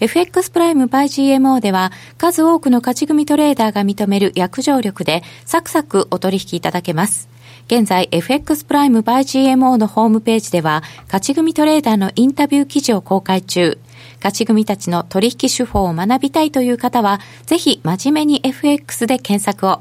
FX プライム by GMO では数多くの勝ち組トレーダーが認める約定力でサクサクお取引いただけます。現在 FX プライム by GMO のホームページでは勝ち組トレーダーのインタビュー記事を公開中。勝ち組たちの取引手法を学びたいという方はぜひ真面目に FX で検索を。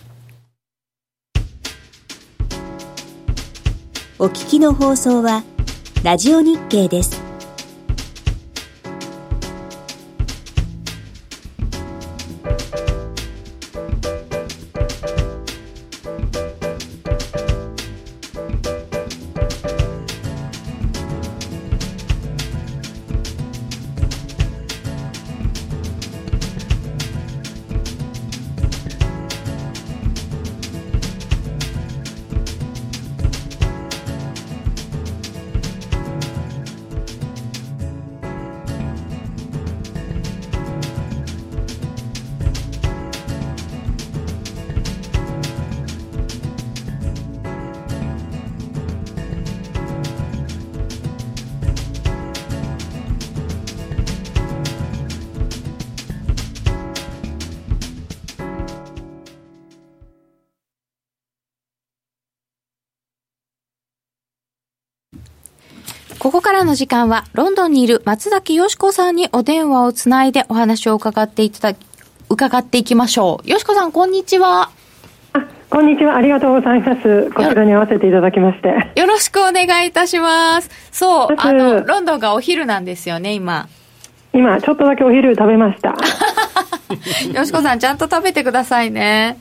お聞きの放送は、ラジオ日経です。の時間は、ロンドンにいる松崎よしこさんにお電話をつないでお話を伺っていただ伺っていきましょう。よしこさん、こんにちは。あ、こんにちは。ありがとうございます。こちらに合わせていただきまして。よろしくお願いいたします。そう、あの、ロンドンがお昼なんですよね、今。今、ちょっとだけお昼食べました。よしこさん、ちゃんと食べてくださいね。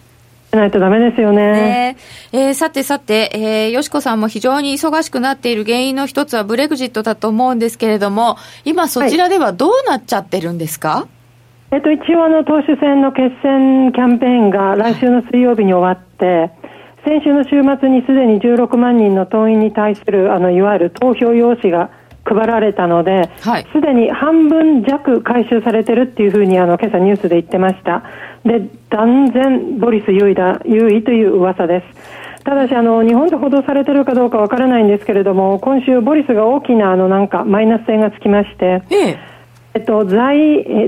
ないとダメですよね。ねえー、さてさて、えー、よしこさんも非常に忙しくなっている原因の一つはブレグジットだと思うんですけれども、今そちらではどうなっちゃってるんですか、はい、えっと、一応あの、党首選の決選キャンペーンが来週の水曜日に終わって、先週の週末にすでに16万人の党員に対する、あの、いわゆる投票用紙が配られたので、す、はい、で、に半分弱回収されてるっていうふうにあの今朝ニュースで言ってました。で、断然ボリス優位だ、優位という噂です。ただし、あの、日本で報道されてるかどうかわからないんですけれども、今週ボリスが大きな、あの、なんか、マイナス点がつきまして、えええっと、在、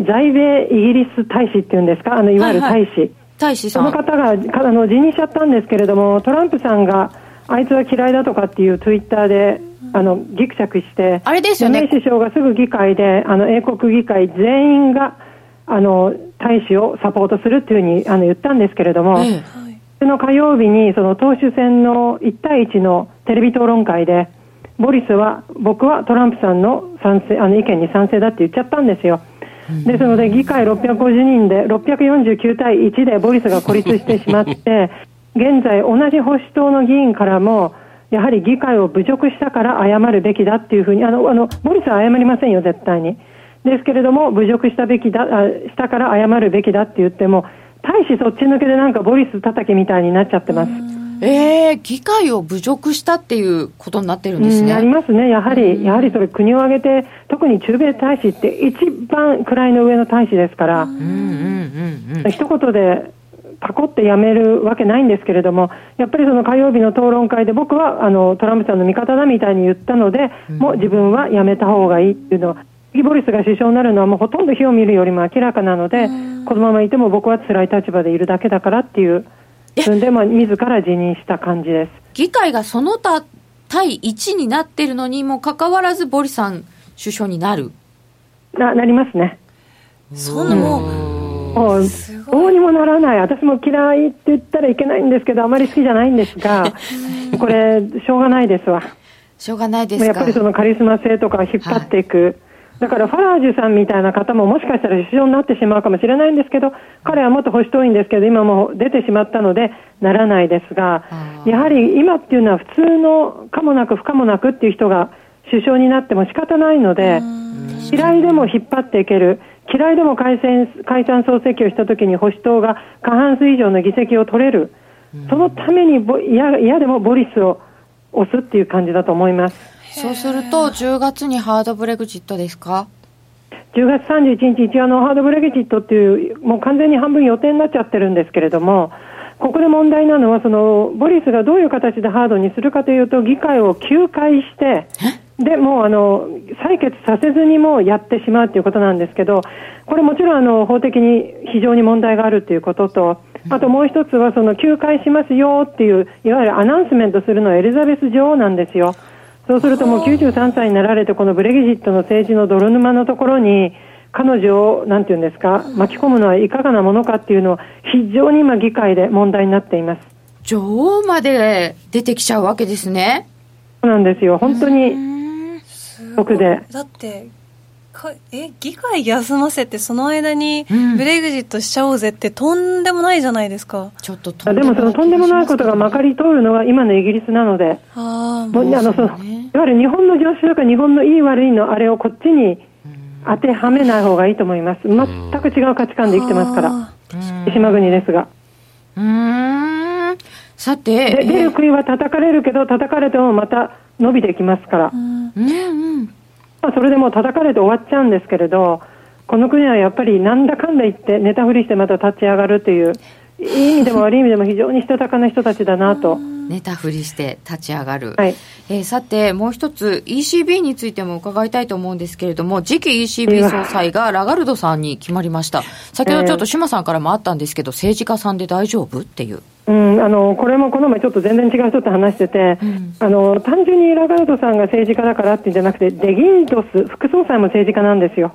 在米イギリス大使っていうんですか、あの、いわゆる大使。はいはい、大使その方が、あの、辞任しちゃったんですけれども、トランプさんが、あいつは嫌いだとかっていうツイッターで、あの、ぎくしゃくして、あれですよね。首相がすぐ議会で、あの、英国議会全員が、あの、大使をサポートするっていうふうにあの言ったんですけれども、ええ、その火曜日にその党首選の1対1のテレビ討論会で、ボリスは、僕はトランプさんの賛成あの意見に賛成だって言っちゃったんですよ。ですので、議会650人で、649対1でボリスが孤立してしまって、現在、同じ保守党の議員からも、やはり議会を侮辱したから謝るべきだっていうふうに、あの、あの、ボリスは謝りませんよ、絶対に。ですけれども、侮辱したべきだ、したから謝るべきだって言っても、大使そっち抜けでなんかボリス叩きみたいになっちゃってます。ええー、議会を侮辱したっていうことになってるんですね。ありますね。やはり、やはりそれ国を挙げて、特に中米大使って一番位の上の大使ですから、うんうんうんうん、一言でパコってやめるわけないんですけれども、やっぱりその火曜日の討論会で僕はあのトランプさんの味方だみたいに言ったので、もう自分はやめた方がいいっていうのは、次ボリスが首相になるのはもうほとんど火を見るよりも明らかなので、このままいても僕は辛い立場でいるだけだからっていう、で、まあ、自ら辞任した感じです。議会がその他対1になってるのにもかかわらず、ボリさん首相になる。な、なりますね。そんなもう、もうどうにもならない。私も嫌いって言ったらいけないんですけどあまり好きじゃないんですがこれしょうがないですわ。しょうがないですやっぱりそのカリスマ性とか引っ張っていく、はいだからファラージュさんみたいな方ももしかしたら首相になってしまうかもしれないんですけど、彼はもっと保守党員ですけど、今もう出てしまったので、ならないですが、やはり今っていうのは普通のかもなく不可もなくっていう人が首相になっても仕方ないので、嫌いでも引っ張っていける。嫌いでも解散解散総選挙をしたときに保守党が過半数以上の議席を取れる。そのために嫌でもボリスを押すっていう感じだと思います。そうすると、10月にハードブレグジットですか？10月31日、一応のハードブレグジットっていう、もう完全に半分予定になっちゃってるんですけれども、ここで問題なのは、そのボリスがどういう形でハードにするかというと、議会を休会して、でもうあの採決させずにもやってしまうということなんですけど、これもちろんあの法的に非常に問題があるということと、あともう一つはその休会しますよっていう、いわゆるアナウンスメントするのはエリザベス女王なんですよ。そうするともう93歳になられて、このブレギジットの政治の泥沼のところに、彼女を、なんていうんですか、巻き込むのはいかがなものかっていうのは、非常に今、議会で問題になっています。女王まで出てきちゃうわけですね。そうなんですよ。本当に、僕で。だって、かえ議会休ませてその間にブレグジットしちゃおうぜってとんでもないじゃないですか、うん、ちょっとでもそのとんでもないことがまかり通るのが今のイギリスなのであもうあのそのいわゆる日本の常習とか日本のいい悪いのあれをこっちに当てはめない方がいいと思います。全く違う価値観で生きてますから。島国ですが。うん。さて出る杭は叩かれるけど叩かれてもまた伸びてきますから。うんうん。まあ、それでもう叩かれて終わっちゃうんですけれど、この国はやっぱりなんだかんだ言って、寝たふりしてまた立ち上がるという、いい意味でも悪い意味でも非常にしたたかな人たちだなと。寝たふりして立ち上がる、はい。えー、さて、もう一つ、ECB についても伺いたいと思うんですけれども、次期 ECB 総裁がラガルドさんに決まりました、先ほどちょっと志麻さんからもあったんですけど、政治家さんで大丈夫？っていう。うん、あのこれもこの前ちょっと全然違う人と話してて、うん、あの単純にラガルドさんが政治家だからっていうんじゃなくてデギントス副総裁も政治家なんですよ。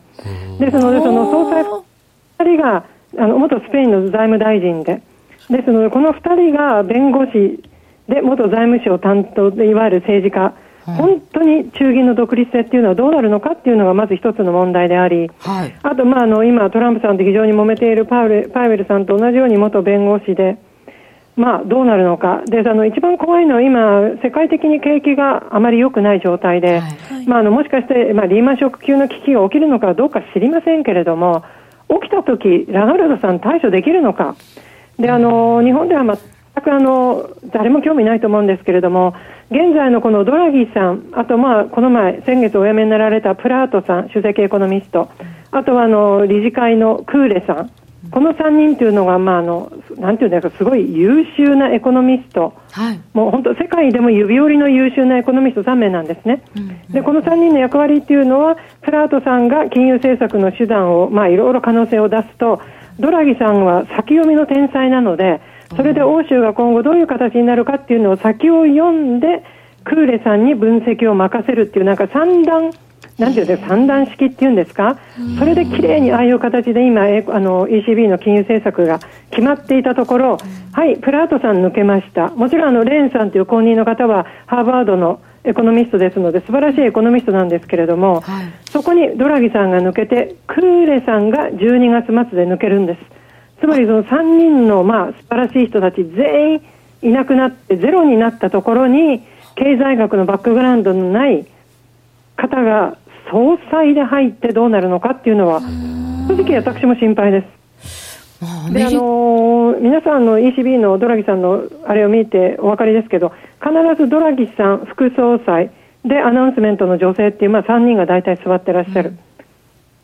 ですのでその総裁2人があの元スペインの財務大臣で。ですのでこの2人が弁護士で元財務省担当でいわゆる政治家。本当に中銀の独立性っていうのはどうなるのかっていうのがまず一つの問題であり、はい、あと、まあ、あの今、トランプさんと非常に揉めているパウエルパウエルさんと同じように元弁護士で、まあ、どうなるのか。で、あの、一番怖いのは今、世界的に景気があまり良くない状態で、はい、まあ、あの、もしかして、まあ、リーマンショック級の危機が起きるのかどうか知りませんけれども、起きた時、ラガルドさん対処できるのか。で、あの、日本では全くあの、誰も興味ないと思うんですけれども、現在のこのドラギさん、あとまあ、この前、先月お辞めになられたプラートさん、首席エコノミスト、あとはあの、理事会のクーレさん、この3人というのが、まあ、あのなんていうんですか、すごい優秀なエコノミスト、はい、もう本当、世界でも指折りの優秀なエコノミスト3名なんですね、うん。うん、でこの3人の役割っていうのは、プラートさんが金融政策の手段を、まあ、いろいろ可能性を出すと、ドラギさんは先読みの天才なので、それで欧州が今後どういう形になるかっていうのを先を読んで、クーレさんに分析を任せるっていう、なんか三段なんていうんですか、三段式っていうんですか、それできれいにああいう形で今、あの ECB の金融政策が決まっていたところ、はい、プラートさん抜けました。もちろんあのレーンさんという後任の方はハーバードのエコノミストですので素晴らしいエコノミストなんですけれども、はい、そこにドラギさんが抜けてクーレさんが12月末で抜けるんです。つまりその3人のまあ素晴らしい人たち全員いなくなってゼロになったところに経済学のバックグラウンドのない方が総裁で入ってどうなるのかっていうのは、正直私も心配です。であのー、皆さんの ECB のドラギさんのあれを見てお分かりですけど、必ずドラギさん、副総裁でアナウンスメントの女性っていう、まあ、3人が大体座ってらっしゃる。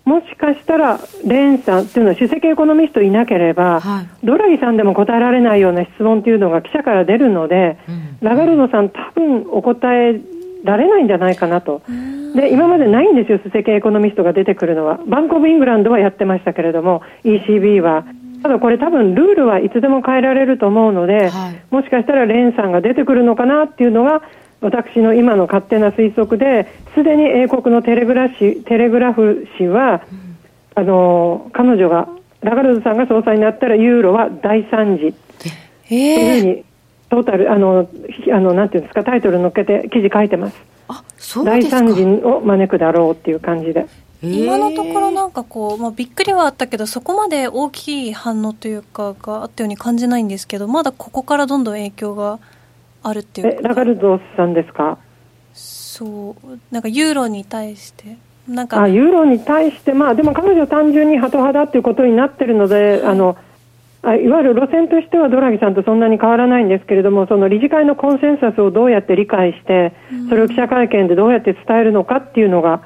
うん、もしかしたら、レーンさんっていうのは、首席エコノミストいなければ、はい、ドラギさんでも答えられないような質問っていうのが記者から出るので、うん、ラガルドさん、多分お答えられないんじゃないかなと。で、今までないんですよ、世間エコノミストが出てくるのは。バンコブ・イングランドはやってましたけれども、ECB は。ただこれ多分ルールはいつでも変えられると思うので、はい、もしかしたらレンさんが出てくるのかなっていうのが、私の今の勝手な推測で、すでに英国のテレグラテレグラフ紙は、うん、あの、彼女がラガルドさんが総裁になったらユーロは大惨事というふうにトータルあのあのなんていうんですかタイトル乗っけて記事書いてます。あそう大惨事を招くだろうっていう感じで。今のところなんかこう、まあ、びっくりはあったけどそこまで大きい反応というかがあったように感じないんですけどまだここからどんどん影響があるっていうえラガルドさんですか？そう。なんかユーロに対して。なんかあユーロに対してまあでも彼女は単純にハト派だっていうことになってるので、あのあいわゆる路線としてはドラギさんとそんなに変わらないんですけれどもその理事会のコンセンサスをどうやって理解してそれを記者会見でどうやって伝えるのかっていうのが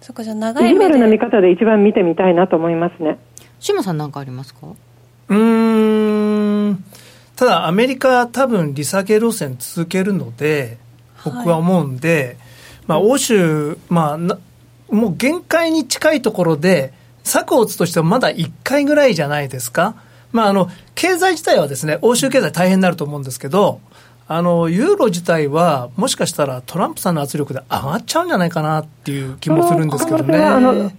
そっかじゃあ長い目で。な見方で一番見てみたいなと思いますね。島さんなんかありますか？うーん。ただアメリカは多分利下げ路線続けるので僕は思うんで、まあ、欧州、まあな、もう限界に近いところで策を打つとしてはまだ1回ぐらいじゃないですか？まあ、あの経済自体はですね欧州経済大変になると思うんですけどあのユーロ自体はもしかしたらトランプさんの圧力で上がっちゃうんじゃないかなっていう気もするんですけどね。あの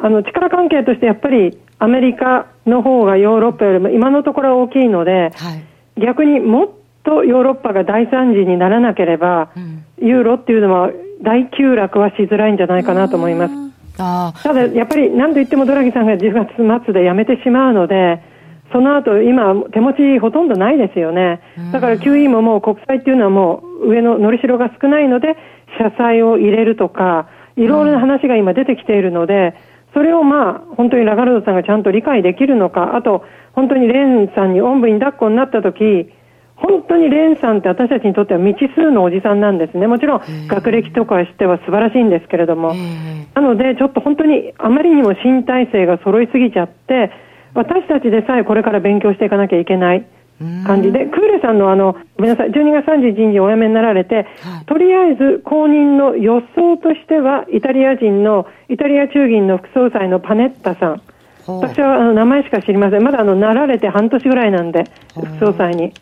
あの力関係としてやっぱりアメリカの方がヨーロッパよりも今のところは大きいので、はい、逆にもっとヨーロッパが大惨事にならなければ、うん、ユーロっていうのは大急落はしづらいんじゃないかなと思います。あただやっぱり何と言ってもドラギさんが10月末で辞めてしまうので、その後今、手持ちほとんどないですよね。だから QE ももう国債っていうのはもう上ののりしろが少ないので、社債を入れるとか、いろいろな話が今出てきているので、それをまあ本当にラガルドさんがちゃんと理解できるのか、あと本当にレンさんにおんぶに抱っこになった時、本当にレンさんって私たちにとっては未知数のおじさんなんですね。もちろん学歴とかしては素晴らしいんですけれども。なのでちょっと本当にあまりにも新体制が揃いすぎちゃって、私たちでさえこれから勉強していかなきゃいけない感じで、クーレさんのあの、ごめんなさい、12月31日にお辞めになられて、はいとりあえず後任の予想としては、イタリア人の、イタリア中銀の副総裁のパネッタさん。私はあの名前しか知りません。まだあの、なられて半年ぐらいなんで、副総裁に。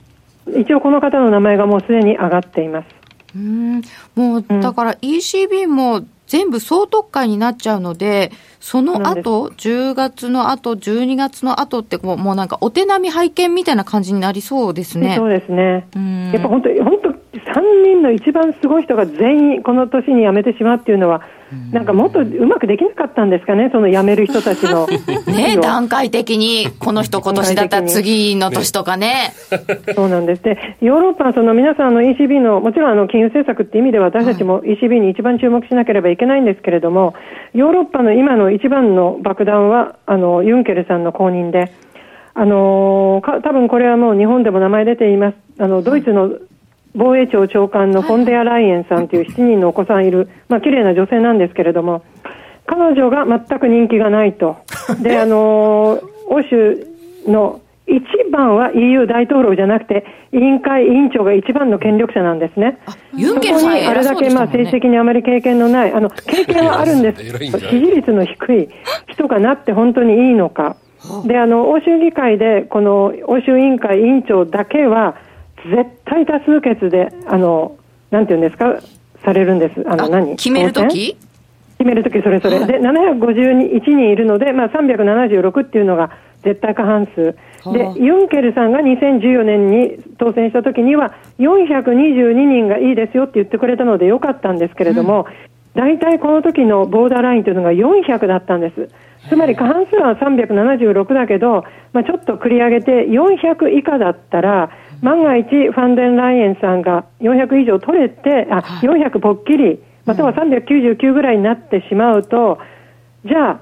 一応この方の名前がもうすでに上がっています。うんもうだから ECB も全部総特会になっちゃうので、その後10月の後、12月の後ってこう、もうなんかお手並み拝見みたいな感じになりそうですね。そうですね。うんやっぱ本当に、本当、3人の一番すごい人が全員この年に辞めてしまうっていうのは、なんかもっとうまくできなかったんですかね、その辞める人たちの。ね、段階的に、この人今年だったら次の年とかね。そうなんです。で、ヨーロッパはその皆さんあの ECB の、もちろんあの金融政策って意味では私たちも ECB に一番注目しなければいけないんですけれども、ヨーロッパの今の一番の爆弾は、あの、ユンケルさんの後任で、あのーか、多分これはもう日本でも名前出ています。あの、ドイツの防衛庁長官のフォンデアライエンさんという7人のお子さんいる、まあ、綺麗な女性なんですけれども、彼女が全く人気がないと。で、あのー欧州の一番は EU 大統領じゃなくて、委員会委員長が一番の権力者なんですね。ユンケルさんそこにあれだけまあ政治的にあまり経験のない、あの、経験はあるんです支持率の低い人がなって本当にいいのか。で、あの、欧州議会で、この欧州委員会委員長だけは、絶対多数決で、あの、なんていうんですか、されるんです。あの、あ何？決めるとき決めるときそれ。ぞれ、で751人いるので、まあ、376っていうのが絶対過半数。でユンケルさんが2014年に当選したときには422人がいいですよって言ってくれたのでよかったんですけれども、大体この時のボーダーラインというのが400だったんです。つまり過半数は376だけど、まあ、ちょっと繰り上げて400以下だったら、万が一ファンデンライエンさんが400以上取れて、あ、400ぽっきり、または399ぐらいになってしまうと、じゃあ、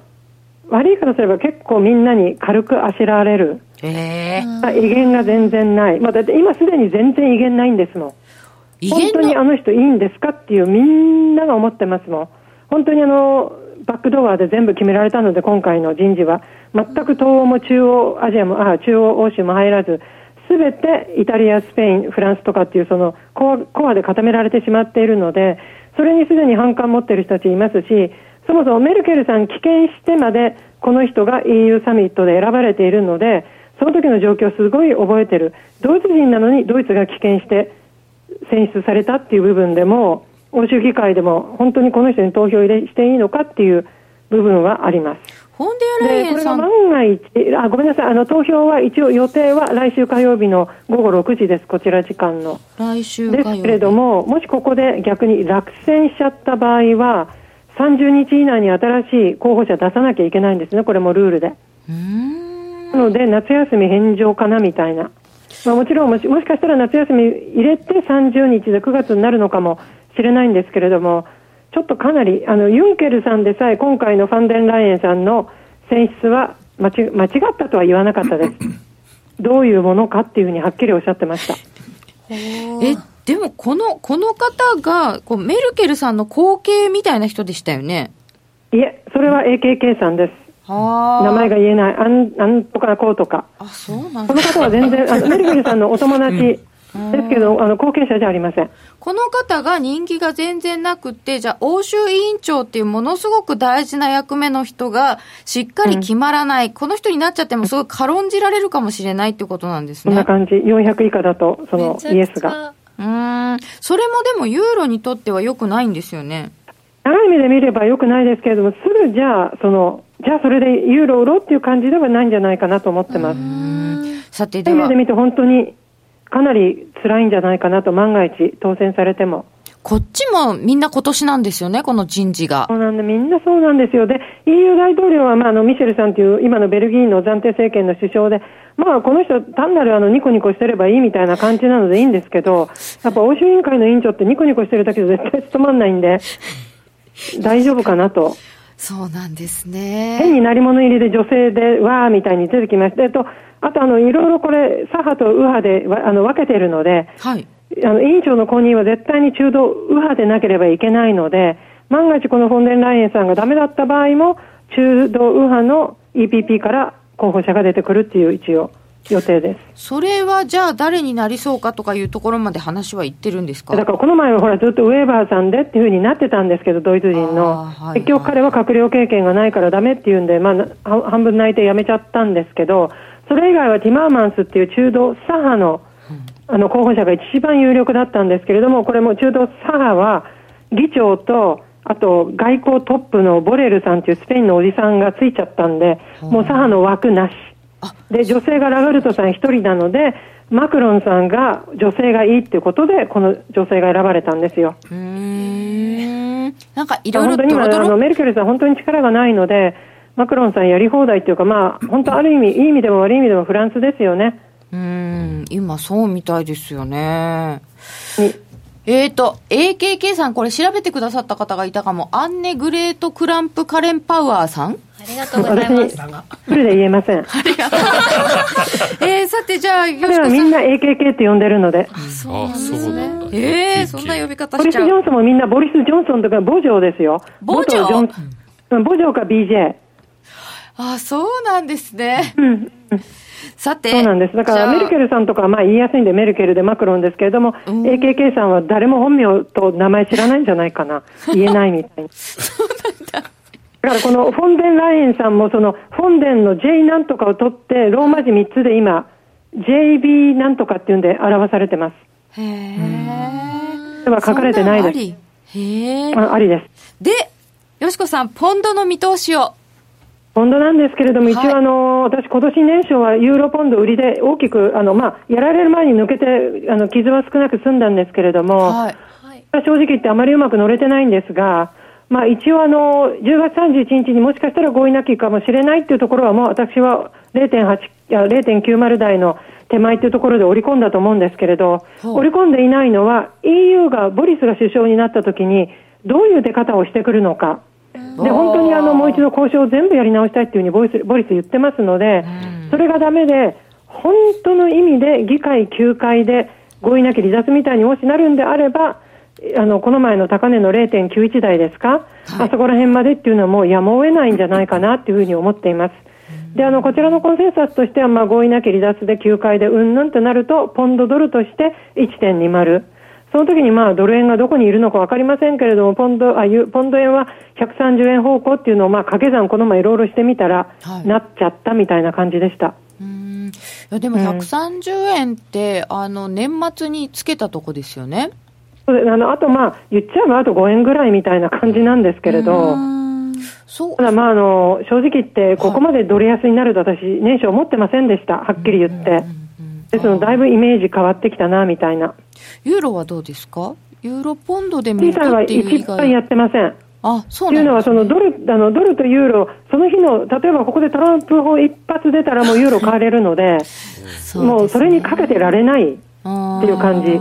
悪いからすれば結構みんなに軽くあしらわれる。ええまあ、威厳が全然ない。まあ、だって今すでに全然威厳ないんですもん。威本当にあの人いいんですかっていうみんなが思ってますもん。本当にあの、バックドアで全部決められたので今回の人事は。全く東欧も中央アジアも、あ、中央欧州も入らず、すべてイタリア、スペイン、フランスとかっていうそのコアコアで固められてしまっているので、それにすでに反感持っている人たちいますし、そもそもメルケルさん棄権してまでこの人が EU サミットで選ばれているので、その時の状況すごい覚えてる。ドイツ人なのにドイツが棄権して選出されたっていう部分でも、欧州議会でも本当にこの人に投票入れしていいのかっていう部分はあります。フォンデアライエンさん。これが万が一、あ、ごめんなさい、あの、投票は一応予定は来週火曜日の午後6時です、こちら時間の。来週ですけれども、もしここで逆に落選しちゃった場合は、30日以内に新しい候補者出さなきゃいけないんですね、これもルールで。なので、夏休み返上かなみたいな。まあ、もちろんもし、もしかしたら夏休み入れて30日で9月になるのかもしれないんですけれども、ちょっとかなり、あの、ユンケルさんでさえ今回のファンデンライエンさんの選出は間違 間違ったとは言わなかったです。どういうものかっていうふうにはっきりおっしゃってました。え、でもこの、この方が、こうメルケルさんの後継みたいな人でしたよね。いえ、それは AKK さんです。名前が言えない、あんなんとかこうとか。あ、そうなんこの方は全然、あのメルケルさんのお友達ですけど、あの後継者じゃありません。この方が人気が全然なくて、じゃあ、欧州委員長っていうものすごく大事な役目の人がしっかり決まらない、うん、この人になっちゃってもすごい軽んじられるかもしれないってことなんですね。そんな感じ。400以下だと、そのイエスが。うん。それもでもユーロにとっては良くないんですよね。長い目で見れば良くないですけれども、すぐじゃあ、その、じゃあそれでユーロ売ろうっていう感じではないんじゃないかなと思ってます。さてでは。目で見て本当にかなり辛いんじゃないかなと、万が一当選されても。こっちもみんな今年なんですよね、この人事が。そうなんで、みんなそうなんですよ。で、EU 大統領は、まあ、あの、ミシェルさんという、今のベルギーの暫定政権の首相で、まあ、この人、単なるあの、ニコニコしてればいいみたいな感じなのでいいんですけど、やっぱ欧州委員会の委員長ってニコニコしてるだけで絶対務まんないんで、大丈夫かなと。そうなんですね。変になり物入りで女性で、わーみたいに出てきました。えっと、あとあの、いろいろこれ、左派と右派であの分けているので、はい。あの、委員長の後任は絶対に中道右派でなければいけないので、万が一このフォンデンライエンさんがダメだった場合も、中道右派の EPP から候補者が出てくるっていう一応予定です。それはじゃあ誰になりそうかとかいうところまで話は言ってるんですか？だからこの前はほらずっとウェーバーさんでっていうふうになってたんですけど、ドイツ人の。はいはい、結局彼は閣僚経験がないからダメっていうんで、まあ、半分泣いて辞めちゃったんですけど、それ以外はティマーマンスっていう中道左派のあの候補者が一番有力だったんですけれども、これも中道左派は議長と、あと外交トップのボレルさんというスペインのおじさんがついちゃったんで、もう左派の枠なし。で、女性がラガルトさん一人なので、マクロンさんが女性がいいっていうことで、この女性が選ばれたんですよ。うん。なんかいろいろ本当に今、あの、メルケルさん本当に力がないので、マクロンさんやり放題っていうか、まあ、本当ある意味、いい意味でも悪い意味でもフランスですよね。うん、今そうみたいですよね。えっ、ー、と、AKK さん、これ調べてくださった方がいたかも。アンネ・グレート・クランプ・カレン・パワーさんありがとうございます。フルで言えません。ありがとう。えー、さて、じゃあ、よしこみんな AKK って呼んでるので。あ、そうなんですね。ええー、そんな呼び方しちゃう。ボリス・ジョンソンもみんなボリス・ジョンソンとか、ボジョー？ですよ。ボジョーボジョーか BJ。あ、そうなんですね。うん。さて。そうなんです。だからメルケルさんとかはまあ言いやすいんでメルケルでマクロンですけれども、うん、AKK さんは誰も本名と名前知らないんじゃないかな。言えないみたいに。そうなんだ。だからこのフォンデン・ライエンさんもそのフォンデンの J なんとかを取ってローマ字3つで今 JB なんとかっていうんで表されてます。へえ。では書かれてないです。へえ。あありです。で、よしこさん、ポンドの見通しを。ポンドなんですけれども、一応あの、私今年年初はユーロポンド売りで大きく、あの、まあ、やられる前に抜けて、あの、傷は少なく済んだんですけれども、はい。正直言ってあまりうまく乗れてないんですが、まあ、一応あの、10月31日にもしかしたら合意なきかもしれないっていうところはもう私は0.8、0.90台の手前っていうところで織り込んだと思うんですけれど、織り込んでいないのは EU が、ボリスが首相になった時にどういう出方をしてくるのか。で本当にあのもう一度交渉を全部やり直したいというふうにボリスボリス言ってますので、それがだめで、本当の意味で議会休会で合意なき離脱みたいにもしなるんであれば、あのこの前の高値の0.91台ですか、はい、あそこら辺までっていうのはもうやむを得ないんじゃないかなというふうに思っています。であのこちらのコンセンサスとしては、まあ、合意なき離脱で休会でうんぬんとなると、ポンドドルとして1.20。その時にまあドル円がどこにいるのか分かりませんけれども、ポンドあポンド円は130円方向っていうのをまあ掛け算、この前いろいろしてみたら、なっちゃったみたいな感じでした。うんいやでも130円って、うん、あの年末につけたとこですよね。あのあと、まあ、言っちゃえばあと5円ぐらいみたいな感じなんですけれど。そうただ、まあ、あの正直言って、ここまでドル安になると私、年初思ってませんでした、はっきり言って。ですのだいぶイメージ変わってきたなみたいな。ユーロはどうですか？ユーロポンドで見るとっていう以外はやってません。あそうなん、ね、いうのはそのドルあのドルとユーロ、その日の例えばここでトランプ法一発出たらもうユーロ買われるので、もうそれにかけてられないっていう感じ。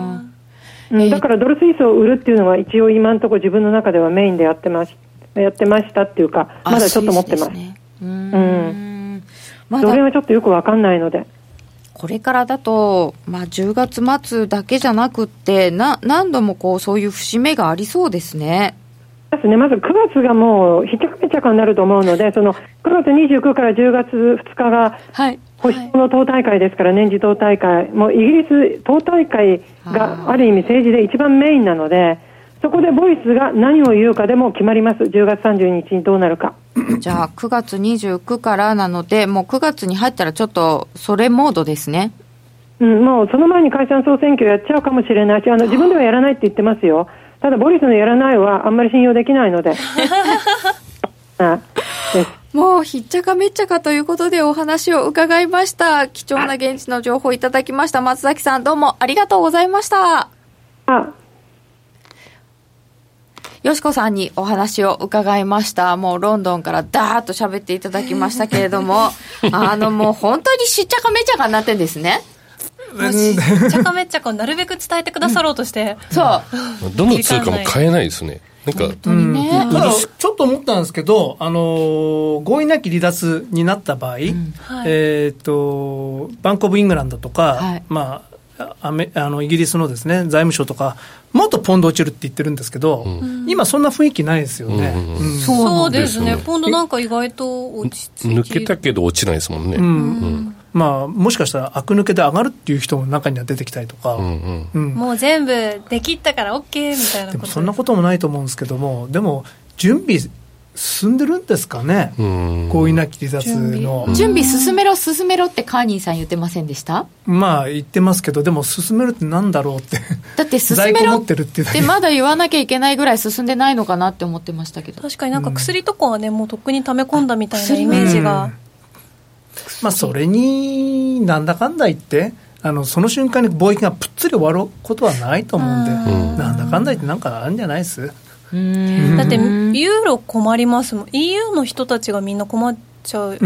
うん、だからドルスイスを売るっていうのは一応今のところ自分の中ではメインでやってましやってましたっていうかまだちょっと持ってます。ね、うん。ま、それはちょっとよくわかんないので。これからだと、まあ、10月末だけじゃなくてな何度もこうそういう節目がありそうですね。ですね、まず9月がもうひちゃくめちゃかになると思うので、その9月29から10月2日が、はい、保守党の党大会ですから、年次党大会、もうイギリス党大会がある意味政治で一番メインなので、そこでボイスが何を言うかでも決まります、10月30日にどうなるか。じゃあ、9月29からなので、もう9月に入ったらちょっとそれモードですね。うん、もうその前に解散総選挙やっちゃうかもしれないし、あの自分ではやらないって言ってますよ。ただ、ボリスのやらないはあんまり信用できないので。もうひっちゃかめっちゃかということでお話を伺いました。貴重な現地の情報いただきました。松崎さんどうもありがとうございました。あよしこさんにお話を伺いました。もうロンドンからダーッと喋っていただきましたけれども、あのもう本当にしっちゃかめっちゃかになってんですね。しっちゃかめっちゃかなるべく伝えてくださろうとして、う。ん、そうどの通貨も買えないですね。なんか、うん、ね、ただちょっと思ったんですけど、あのー、合意なき離脱になった場合、うん、えっ、ー、とバンク・オブ・イングランドとか、はい、まああのイギリスのですね財務省とか、もっとポンド落ちるって言ってるんですけど、うん、今、そんな雰囲気ないですよね、うん、そうですね、ポンドなんか意外と落ち着抜けたけど落ちないですもんね。うん。まあ、もしかしたら悪抜けで上がるっていう人も中には出てきたりとか、うんうん、もう全部できったから OK みたいなでもそんなこともないと思うんですけども、でも準備進んでるんですかね、合意なき離脱の。準備。進めろ、進めろってカーニーさん言ってませんでした？まあ言ってますけど、でも進めるってなんだろうって、だって 進めろってまだ言わなきゃいけないぐらい進んでないのかなって思ってましたけど、確かになんか薬とかはね、もうとっくに溜め込んだみたいなイメージが。まあ、それになんだかんだ言って、あのその瞬間に貿易がぷっつり終わることはないと思うんで、ん。なんだかんだ言って、なんかあるんじゃないです？だって、ユーロ困りますもん、EU の人たちがみんな困っちゃう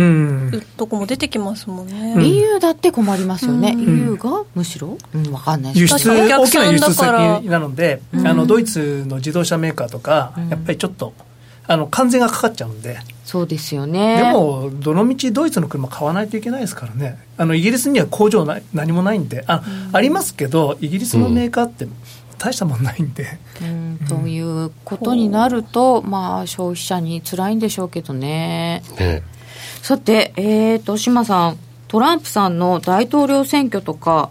とこも出てきますもんね、うん、EU だって困りますよね、うん、EU がむしろ、うん、分かんない。輸出大きな輸出先なので、あのドイツの自動車メーカーとか、やっぱりちょっと。あの関税がかかっちゃうんで、そうですよね。でも、どのみちドイツの車買わないといけないですからね、あのイギリスには工場な何もないんで。あ、うん、ありますけど、イギリスのメーカーって大したもんないんで。うん、ということになると、まあ、消費者に辛いんでしょうけどね。ねさて、えーと、島さん、トランプさんの大統領選挙とか、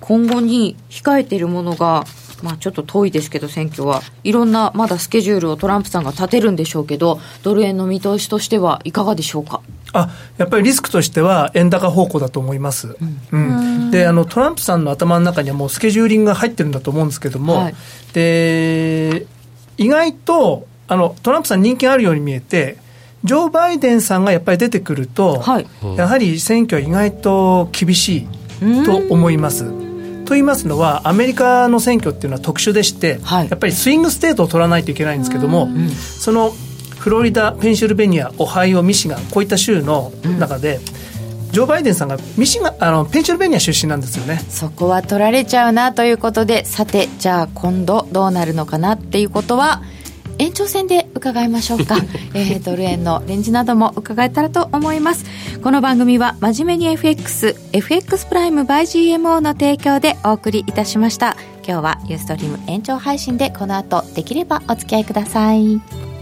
今後に控えているものがまあ、ちょっと遠いですけど、選挙は、いろんなまだスケジュールをトランプさんが立てるんでしょうけど、ドル円の見通しとしてはいかがでしょうか？あやっぱりリスクとしては円高方向だと思います、うん、うん、であのトランプさんの頭の中にはもうスケジューリングが入ってるんだと思うんですけども、はい、で意外とあのトランプさん人気あるように見えてジョー・バイデンさんがやっぱり出てくると、はい、やはり選挙は意外と厳しいと思います。と言いますのはアメリカの選挙っていうのは特殊でして、はい、やっぱりスイングステートを取らないといけないんですけども、そのフロリダ、ペンシルベニア、オハイオ、ミシガンこういった州の中で、うん、ジョー・バイデンさんがミシガンあのペンシルベニア出身なんですよね。そこは取られちゃうなということでさてじゃあ今度どうなるのかなっていうことは延長戦で伺いましょうか、えー、ドル円のレンジなども伺えたらと思います。この番組は真面目に FXFX プライム by GMO の提供でお送りいたしました。今日はユーストリーム延長配信でこの後できればお付き合いください